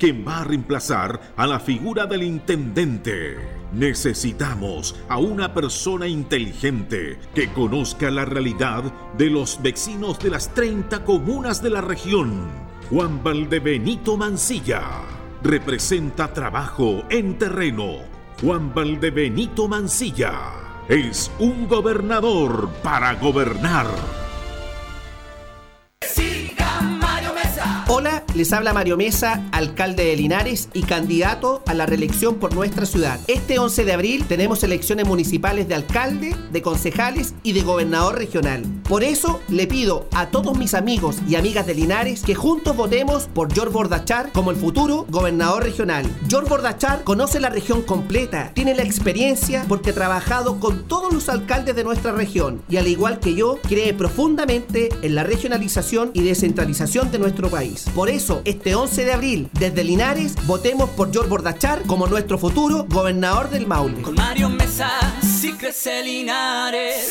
quien va a reemplazar a la figura del intendente. Necesitamos a una persona inteligente que conozca la realidad de los vecinos de las 30 comunas de la región. Juan Valdebenito Mancilla representa trabajo en terreno. Juan Valdebenito Mancilla es un gobernador para gobernar.
Les habla Mario Mesa, alcalde de Linares y candidato a la reelección por nuestra ciudad. Este 11 de abril tenemos elecciones municipales de alcalde, de concejales y de gobernador regional. Por eso le pido a todos mis amigos y amigas de Linares que juntos votemos por George Bordachar como el futuro gobernador regional. George Bordachar conoce la región completa, tiene la experiencia porque ha trabajado con todos los alcaldes de nuestra región y al igual que yo, cree profundamente en la regionalización y descentralización de nuestro país. Por eso, este 11 de abril, desde Linares, votemos por George Bordachar como nuestro futuro gobernador del Maule.
Con Mario Mesa, sí crece Linares.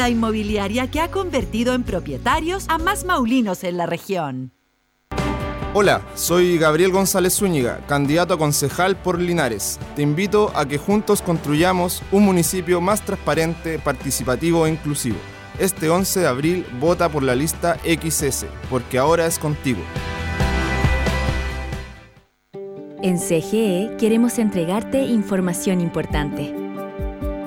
Inmobiliaria que ha convertido en propietarios a más maulinos en la región.
Hola, soy Gabriel González Zúñiga, candidato a concejal por Linares. Te invito a que juntos construyamos un municipio más transparente, participativo e inclusivo. Este 11 de abril vota por la lista XS, porque ahora es contigo.
En CGE queremos entregarte información importante.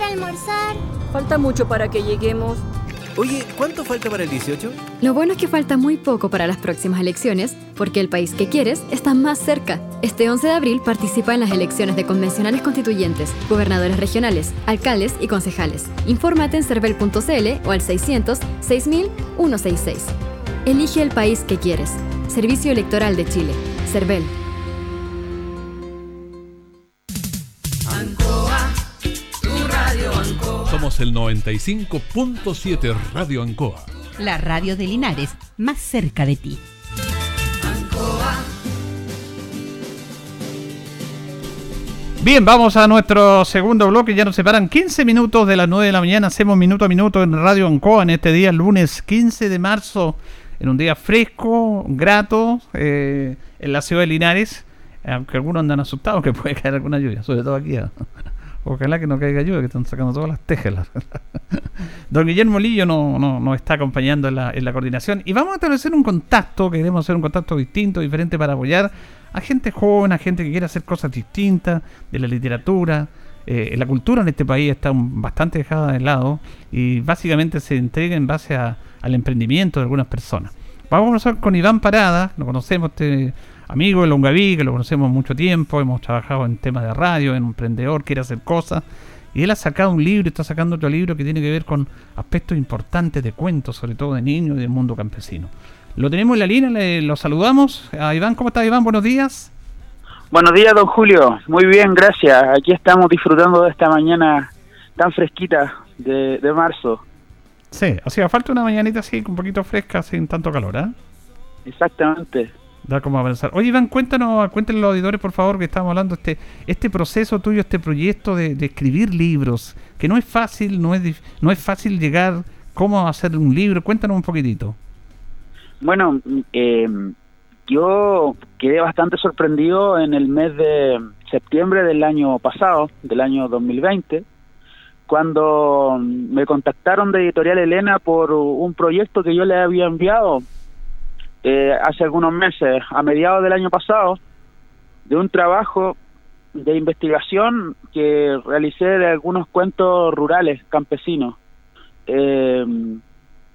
¿Cuánto falta para almorzar?
Falta mucho para que lleguemos.
Oye, ¿cuánto falta para el 18?
Lo bueno es que falta muy poco para las próximas elecciones, porque el país que quieres está más cerca. Este 11 de abril participa en las elecciones de convencionales constituyentes, gobernadores regionales, alcaldes y concejales. Infórmate en cervel.cl o al 600 6000 166. Elige el país que quieres. Servicio Electoral de Chile. Cervel.
El 95.7 Radio Ancoa.
La radio de Linares, más cerca de ti.
Bien, vamos a nuestro segundo bloque. Ya nos separan 15 minutos de las 9 de la mañana. Hacemos minuto a minuto en Radio Ancoa en este día, lunes 15 de marzo. en un día fresco, grato, eh, en la ciudad de Linares, aunque algunos andan asustados que puede caer alguna lluvia, sobre todo aquí. Ojalá que no caiga lluvia, que están sacando todas las tejas. [laughs] Don Guillermo Lillo nos no, no está acompañando en la, en la coordinación y vamos a establecer un contacto, queremos hacer un contacto distinto, diferente para apoyar a gente joven, a gente que quiere hacer cosas distintas de la literatura. Eh, la cultura en este país está bastante dejada de lado y básicamente se entrega en base a- al emprendimiento de algunas personas. Vamos a conversar con Iván Parada, lo conocemos, este amigo de Longaví, que lo conocemos mucho tiempo, hemos trabajado en temas de radio, en un emprendedor, quiere hacer cosas. Y él ha sacado un libro, está sacando otro libro que tiene que ver con aspectos importantes de cuentos, sobre todo de niños y del mundo campesino. Lo tenemos en la línea, le, lo saludamos. A Iván, ¿cómo estás Iván? Buenos días.
Buenos días, don Julio. Muy bien, gracias. Aquí estamos disfrutando de esta mañana tan fresquita de, de marzo.
Sí, hacía falta una mañanita así, un poquito fresca, sin tanto calor, ¿ah?
Exactamente.
Da como a pensar. Oye, Iván, cuéntanos, cuéntenle a los auditores, por favor, que estamos hablando este este proceso tuyo, este proyecto de, de escribir libros, que no es fácil, no es no es fácil llegar cómo hacer un libro. Cuéntanos un poquitito.
Bueno, eh, yo quedé bastante sorprendido en el mes de septiembre del año pasado, del año 2020, cuando me contactaron de Editorial Elena por un proyecto que yo le había enviado eh, hace algunos meses, a mediados del año pasado, de un trabajo de investigación que realicé de algunos cuentos rurales campesinos, eh,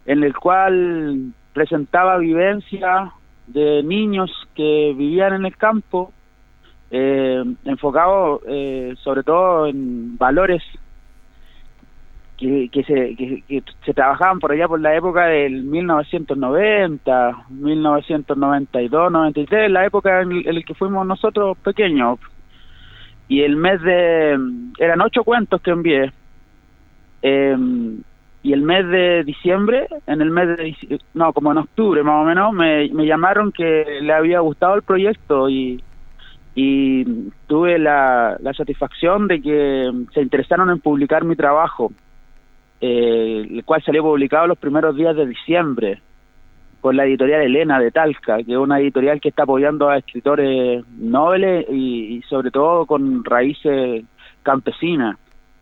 en el cual presentaba vivencia de niños que vivían en el campo, eh, enfocado eh, sobre todo en valores que, se, que, se trabajaban por allá por la época del 1990, 1992, 93, la época en, en la que fuimos nosotros pequeños. Y el mes de... eran ocho cuentos que envié. Eh, y el mes de diciembre, en el mes de... no, como en octubre más o menos, me, me llamaron que le había gustado el proyecto y, y tuve la, la satisfacción de que se interesaron en publicar mi trabajo, eh, el cual salió publicado los primeros días de diciembre por la editorial Elena de Talca, que es una editorial que está apoyando a escritores nobles y, y sobre todo con raíces campesinas,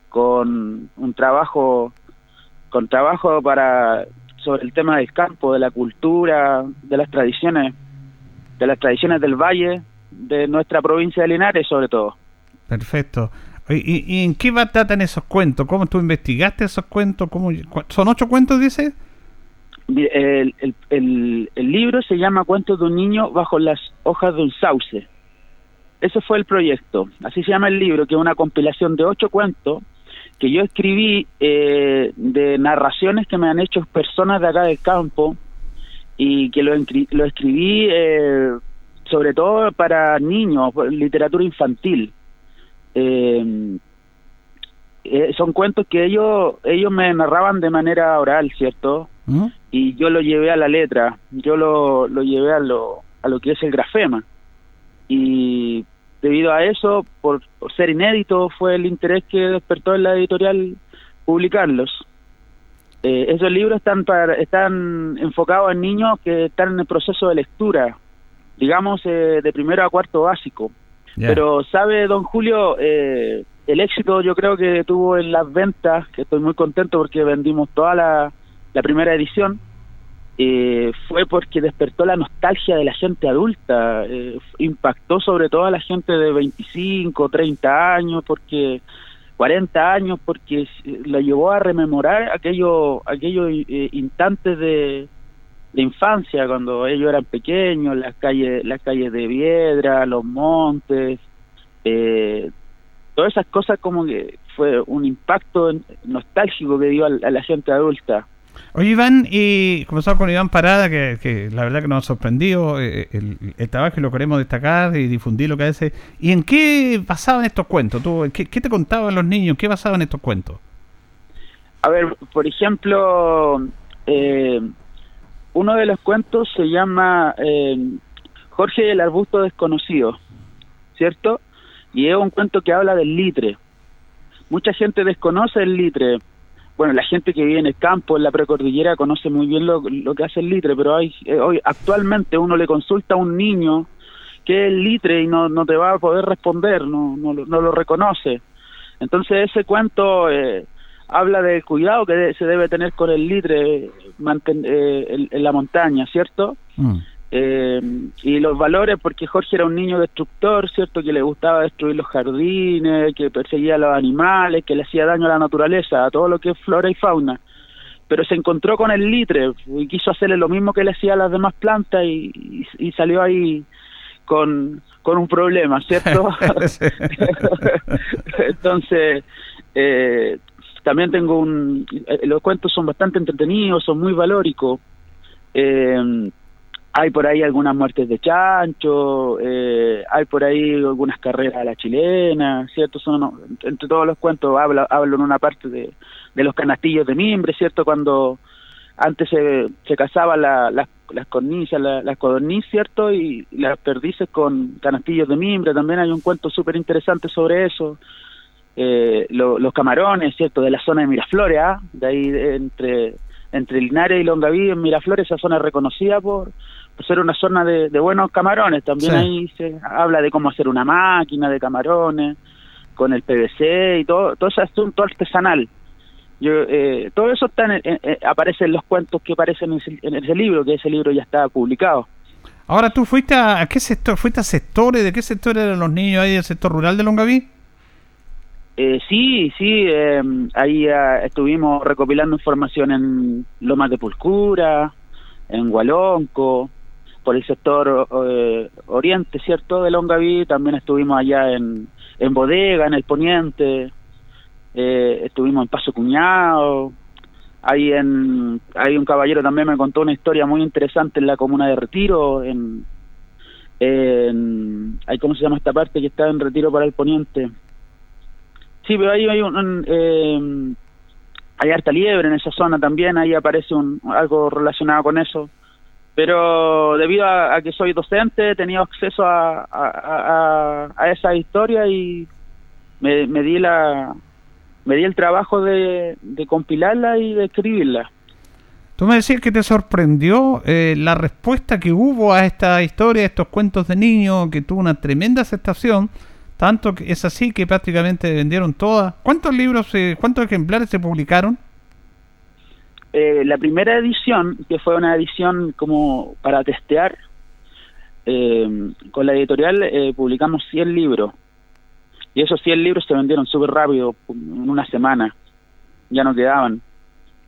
con un trabajo con trabajo para sobre el tema del campo, de la cultura, de las tradiciones, de las tradiciones del valle, de nuestra provincia de Linares sobre todo.
Perfecto. ¿Y, y en qué tratan esos cuentos? ¿Cómo tú investigaste esos cuentos? ¿Cómo, ¿Son ocho cuentos, dice?
El, libro se llama Cuentos de un niño bajo las hojas de un sauce. Ese fue el proyecto. Así se llama el libro, que es una compilación de ocho cuentos que yo escribí eh, de narraciones que me han hecho personas de acá del campo y que lo, lo escribí eh, sobre todo para niños, literatura infantil. Eh, eh, son cuentos que ellos ellos me narraban de manera oral, ¿cierto? Y yo lo llevé a la letra, yo lo, lo llevé a lo, a lo que es el grafema. Y debido a eso, por, por ser inédito, fue el interés que despertó en la editorial publicarlos. Eh, esos libros están para, están enfocados en niños que están en el proceso de lectura, digamos eh, de primero a cuarto básico. Pero sabe, don Julio, eh, el éxito yo creo que tuvo en las ventas, que estoy muy contento porque vendimos toda la, la primera edición, eh, fue porque despertó la nostalgia de la gente adulta, eh, impactó sobre todo a la gente de 25, 30 años, porque 40 años, porque s- lo llevó a rememorar aquellos aquellos eh, instantes de, de infancia cuando ellos eran pequeños, las calles las calles de Viedra, los montes, eh, todas esas cosas como que fue un impacto nostálgico que dio a la gente adulta.
Oye, Iván, y comenzamos con Iván Parada, que, que la verdad que nos ha sorprendido eh, el, el trabajo y lo queremos destacar y difundir lo que hace. ¿Y en qué basaban estos cuentos? ¿Tú, qué te contaban los niños? ¿Qué basaban estos cuentos?
A ver, por ejemplo, eh, uno de los cuentos se llama eh, Jorge el arbusto desconocido, ¿cierto? Y es un cuento que habla del litre. Mucha gente desconoce el litre. bueno, la gente que vive en el campo, en la precordillera, conoce muy bien lo, que hace el litre, pero eh, hoy actualmente uno le consulta a un niño que es el litre y no, no te va a poder responder, no, no, no lo reconoce. Entonces ese cuento eh, habla del cuidado que de- se debe tener con el litre manten- eh, en, en la montaña, ¿cierto? Eh, y los valores, porque Jorge era un niño destructor, ¿cierto? Que le gustaba destruir los jardines, que perseguía a los animales, que le hacía daño a la naturaleza, a todo lo que es flora y fauna. Pero se encontró con el litre y quiso hacerle lo mismo que le hacía a las demás plantas y, y- y salió ahí con, con un problema, ¿cierto? [laughs] [laughs] Entonces, eh, también tengo un... eh, los cuentos son bastante entretenidos, son muy valóricos. Eh, hay por ahí algunas muertes de chancho, eh, hay por ahí algunas carreras a la chilena, ¿cierto? Son, entre todos los cuentos hablo, hablo en una parte de, de los canastillos de mimbre, ¿cierto? Cuando antes se, se cazaban la- las- las cornisas, la- las codorniz, ¿cierto? Y las perdices con canastillos de mimbre, también hay un cuento súper interesante sobre eso. Eh, lo- los camarones, ¿cierto? De la zona de Miraflores, ¿ah? De ahí de- entre, entre Linares y Longaví, en Miraflores, esa zona es reconocida por, por ser una zona de, de buenos camarones. También
Sí.
ahí se habla de cómo hacer una máquina de camarones, con el PVC y todo, todo ese asunto artesanal. Yo, eh, todo eso está en, en- en- aparece en los cuentos que aparecen en ese, en ese libro, que ese libro ya está publicado.
Ahora tú fuiste a, ¿a qué sector, fuiste a sectores, ¿de qué sector eran los niños ahí del sector rural de Longaví?
Eh, sí, sí, eh, ahí ah, estuvimos recopilando información en Lomas de Pulcura, en Hualonco, por el sector eh, oriente, ¿cierto?, de Longaví, también estuvimos allá en, en Bodega, en el Poniente, eh, estuvimos en Paso Cuñado, ahí en, hay un caballero también me contó una historia muy interesante en la comuna de Retiro, en, en ¿cómo se llama esta parte que está en Retiro para el Poniente? Sí, pero ahí hay un, eh, hay harta liebre en esa zona también, ahí aparece un, algo relacionado con eso. Pero debido a, que soy docente, he tenido acceso a, a, a, a esa historia y me, me di la me di el trabajo de, de compilarla y de escribirla.
Tú me decías que te sorprendió eh, la respuesta que hubo a esta historia, a estos cuentos de niños, que tuvo una tremenda aceptación, tanto que es así que prácticamente vendieron todas. ¿Cuántos libros, eh, cuántos ejemplares se publicaron?
Eh, la primera edición, que fue una edición como para testear, eh, con la editorial eh, publicamos 100 libros. Y esos 100 libros se vendieron súper rápido, en una semana. Ya no quedaban.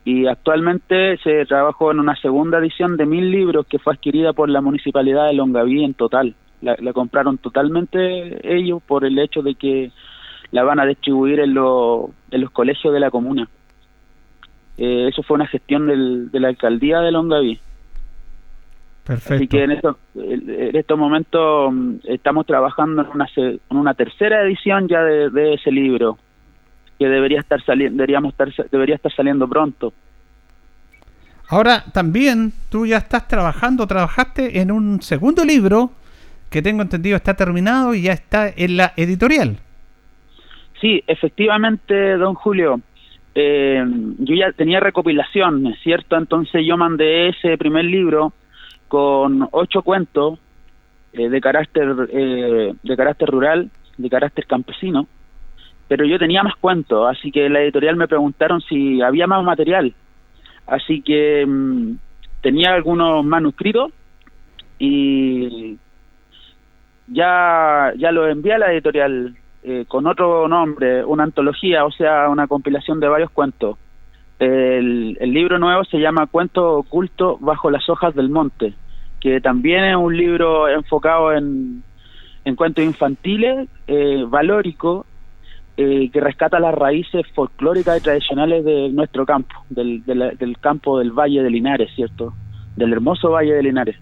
Y actualmente se trabajó en una segunda edición de 1000 libros que fue adquirida por la municipalidad de Longaví en total. La, la compraron totalmente ellos por el hecho de que la van a distribuir en, lo- en los colegios de la comuna. Eh, eso fue una gestión del- de la alcaldía de Longaví.
Perfecto.
Así que en, esto- en estos momentos mm, estamos trabajando en una, en una tercera edición ya de, de ese libro que debería estar saliendo deberíamos estar debería estar saliendo pronto.
Ahora también tú ya estás trabajando, trabajaste en un segundo libro que tengo entendido está terminado y ya está en la editorial.
Sí, efectivamente, don Julio. eh, yo ya tenía recopilación, ¿es cierto? Entonces yo mandé ese primer libro con ocho cuentos eh, de carácter eh, de carácter rural, de carácter campesino, pero yo tenía más cuentos, así que la editorial me preguntaron si había más material, así que mm, tenía algunos manuscritos y ya ya lo envié a la editorial eh, con otro nombre, una antología, o sea, una compilación de varios cuentos. El, libro nuevo se llama Cuento oculto bajo las hojas del monte, que también es un libro enfocado en, en cuentos infantiles, eh, valórico, eh, que rescata las raíces folclóricas y tradicionales de nuestro campo, del, de la- del campo del Valle de Linares, ¿cierto? Del hermoso Valle de Linares.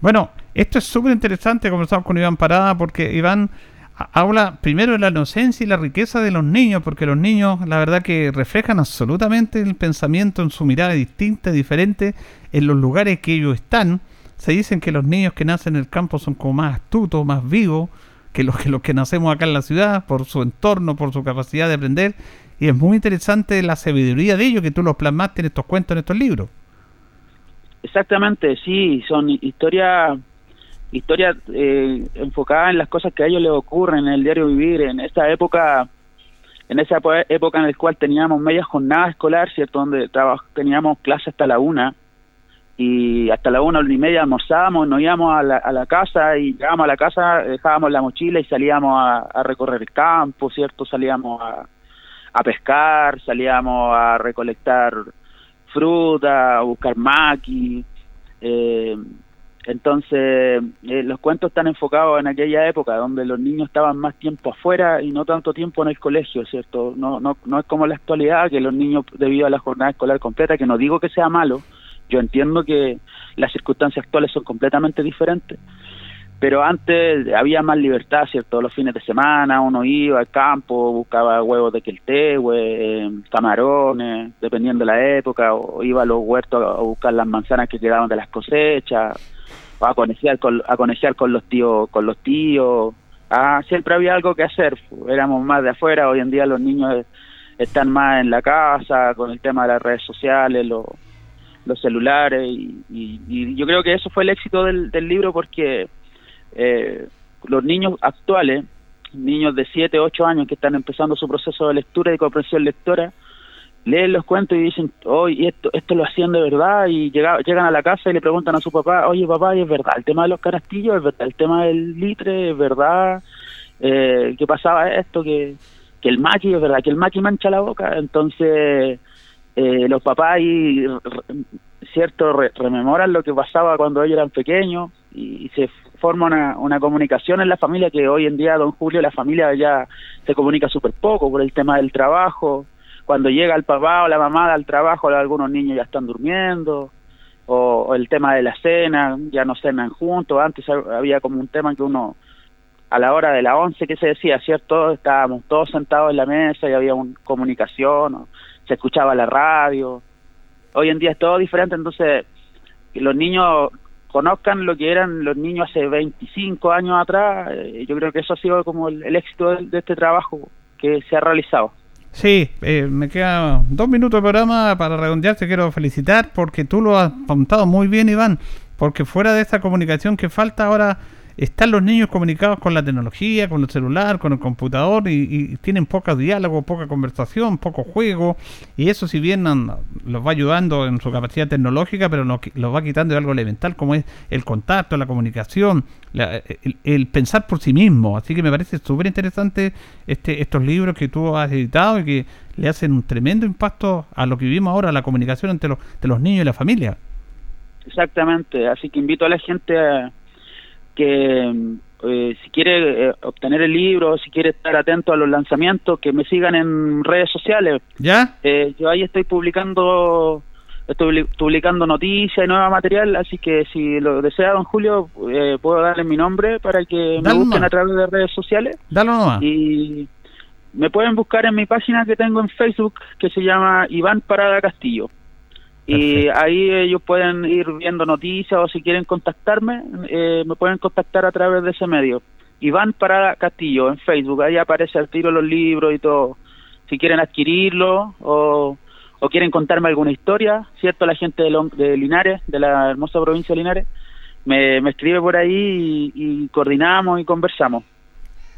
Bueno, esto es súper interesante, conversamos con Iván Parada, porque Iván ha- habla primero de la inocencia y la riqueza de los niños, porque los niños, la verdad que reflejan absolutamente el pensamiento en su mirada distinta, diferente, en los lugares que ellos están. Se dicen que los niños que nacen en el campo son como más astutos, más vivos, que los que, los que nacemos acá en la ciudad, por su entorno, por su capacidad de aprender. y es muy interesante la sabiduría de ellos que tú los plasmaste en estos cuentos, en estos libros.
Exactamente, sí, son historias historias eh, enfocadas en las cosas que a ellos les ocurren en el diario vivir, en esa época en esa época en la cual teníamos media jornada escolar, ¿cierto? Donde teníamos clase hasta la una y hasta la una, y media almorzábamos, nos íbamos a la, a la casa y llegábamos a la casa, dejábamos la mochila y salíamos a, recorrer el campo, ¿cierto? Salíamos a, a pescar, salíamos a recolectar fruta, a buscar maqui. Eh, entonces, eh, los cuentos están enfocados en aquella época donde los niños estaban más tiempo afuera y no tanto tiempo en el colegio, ¿cierto? No, no, no es como la actualidad que los niños, debido a la jornada escolar completa, que no digo que sea malo, yo entiendo que las circunstancias actuales son completamente diferentes, pero antes había más libertad, ¿cierto? Los fines de semana uno iba al campo, buscaba huevos de queltehue, camarones, dependiendo de la época, o iba a los huertos a buscar las manzanas que quedaban de las cosechas, a conectar con, a conectar con los tíos, con los tíos. Ah, siempre había algo que hacer, éramos más de afuera, hoy en día los niños están más en la casa, con el tema de las redes sociales, los celulares y, yo creo que eso fue el éxito del, libro porque eh, los niños actuales, niños de 7, 8 años que están empezando su proceso de lectura y comprensión lectora, leen los cuentos y dicen, oye, esto, esto lo hacían de verdad y llegan a la casa y le preguntan a su papá, oye papá, ¿es verdad el tema de los canastillos? ¿Es verdad el tema del litre? ¿Es verdad eh, que pasaba esto? Que, que el maqui, es verdad que el maqui mancha la boca. Entonces eh, los papás ahí, cierto, rememoran lo que pasaba cuando ellos eran pequeños y, se forma una, una, comunicación en la familia que hoy en día, don Julio, la familia ya se comunica súper poco por el tema del trabajo. Cuando llega el papá o la mamá al trabajo, algunos niños ya están durmiendo. O, el tema de la cena, ya no cenan juntos. Antes había como un tema que uno, a la hora de la once, que se decía, ¿cierto? Estábamos todos sentados en la mesa y había una comunicación se escuchaba la radio. Hoy en día es todo diferente, entonces que los niños conozcan lo que eran los niños hace 25 años atrás, eh, yo creo que eso ha sido como el, éxito de, este trabajo que se ha realizado.
Sí, eh, me quedan dos minutos de programa para redondear. Te quiero felicitar porque tú lo has apuntado muy bien, Iván. Porque fuera de esta comunicación que falta ahora, están los niños comunicados con la tecnología, con el celular, con el computador y, tienen poco diálogo, poca conversación, poco juego y eso si bien los va ayudando en su capacidad tecnológica, pero los, va quitando de algo elemental como es el contacto, la comunicación, el, pensar por sí mismo. Así que me parece súper interesante este, estos libros que tú has editado y que le hacen un tremendo impacto a lo que vivimos ahora, la comunicación entre los, entre los niños y la familia.
Exactamente, así que invito a la gente a que eh, si quiere eh, obtener el libro, si quiere estar atento a los lanzamientos, que me sigan en redes sociales.
¿Ya?
Eh, yo ahí estoy publicando estoy publicando noticias y nuevo material, así que si lo desea don Julio, puedo darle mi nombre para que me busquen a través de redes sociales.
Dalo nomás.
Y me pueden buscar en mi página que tengo en Facebook, que se llama Iván Parada Castillo. Y ahí ellos pueden ir viendo noticias o si quieren contactarme, eh, me pueden contactar a través de ese medio. Iván Parada Castillo en Facebook, ahí aparece el tiro los libros y todo. Si quieren adquirirlo o, o quieren contarme alguna historia, ¿cierto? La gente de, de Linares, de la hermosa provincia de Linares, me, me escribe por ahí y coordinamos y conversamos.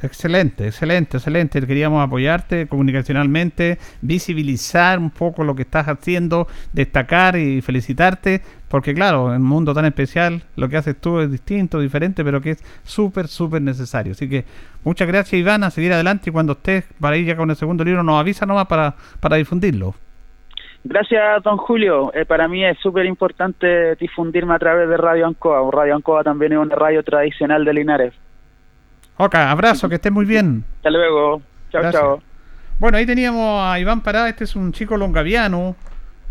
Excelente, excelente, excelente. Queríamos apoyarte comunicacionalmente, visibilizar un poco lo que estás haciendo, destacar y felicitarte, porque claro, en un mundo tan especial lo que haces tú es distinto, diferente, pero que es súper, súper necesario. Así que muchas gracias Iván, a seguir adelante y cuando estés para ir ya con el segundo libro nos avisa nomás para, para difundirlo.
Gracias, don Julio. Eh, para mí es súper importante difundirme a través de Radio Ancoa. Radio Ancoa también es una radio tradicional de Linares.
Ok, abrazo, que estés muy bien.
Hasta luego. Chao, chao.
Bueno, ahí teníamos a Iván Pará, este es un chico longaviano.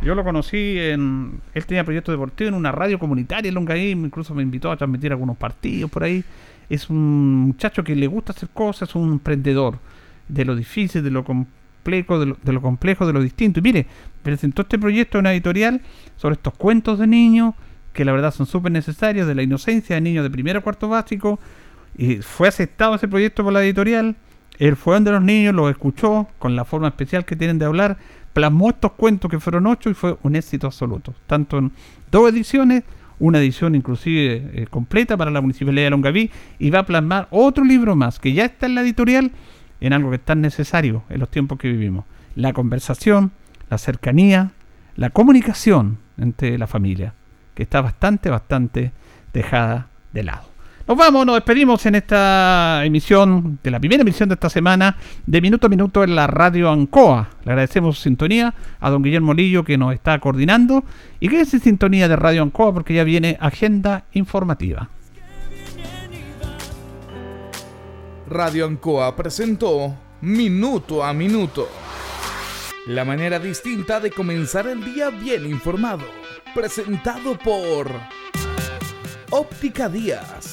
Yo lo conocí en. Él tenía proyecto deportivo en una radio comunitaria en Longaví, incluso me invitó a transmitir algunos partidos por ahí. Es un muchacho que le gusta hacer cosas, es un emprendedor de lo difícil, de lo complejo, de lo, de lo complejo, de lo distinto. Y mire, presentó este proyecto en una editorial sobre estos cuentos de niños que la verdad son súper necesarios, de la inocencia de niños de primero a cuarto básico, y fue aceptado ese proyecto por la editorial. él fue donde los niños, los escuchó con la forma especial que tienen de hablar, plasmó estos cuentos que fueron ocho y fue un éxito absoluto. Tanto en dos ediciones, una edición inclusive eh, completa para la Municipalidad de Longaví y va a plasmar otro libro más que ya está en la editorial en algo que es tan necesario en los tiempos que vivimos. La conversación, la cercanía, la comunicación entre la familia, que está bastante, bastante dejada de lado. Nos vamos, nos despedimos en esta emisión, de la primera emisión de esta semana, de Minuto a Minuto en la Radio Ancoa. Le agradecemos su sintonía a don Guillermo Lillo que nos está coordinando. Y que es sintonía de Radio Ancoa porque ya viene agenda informativa.
Radio Ancoa presentó Minuto a Minuto. La manera distinta de comenzar el día bien informado. Presentado por Óptica Díaz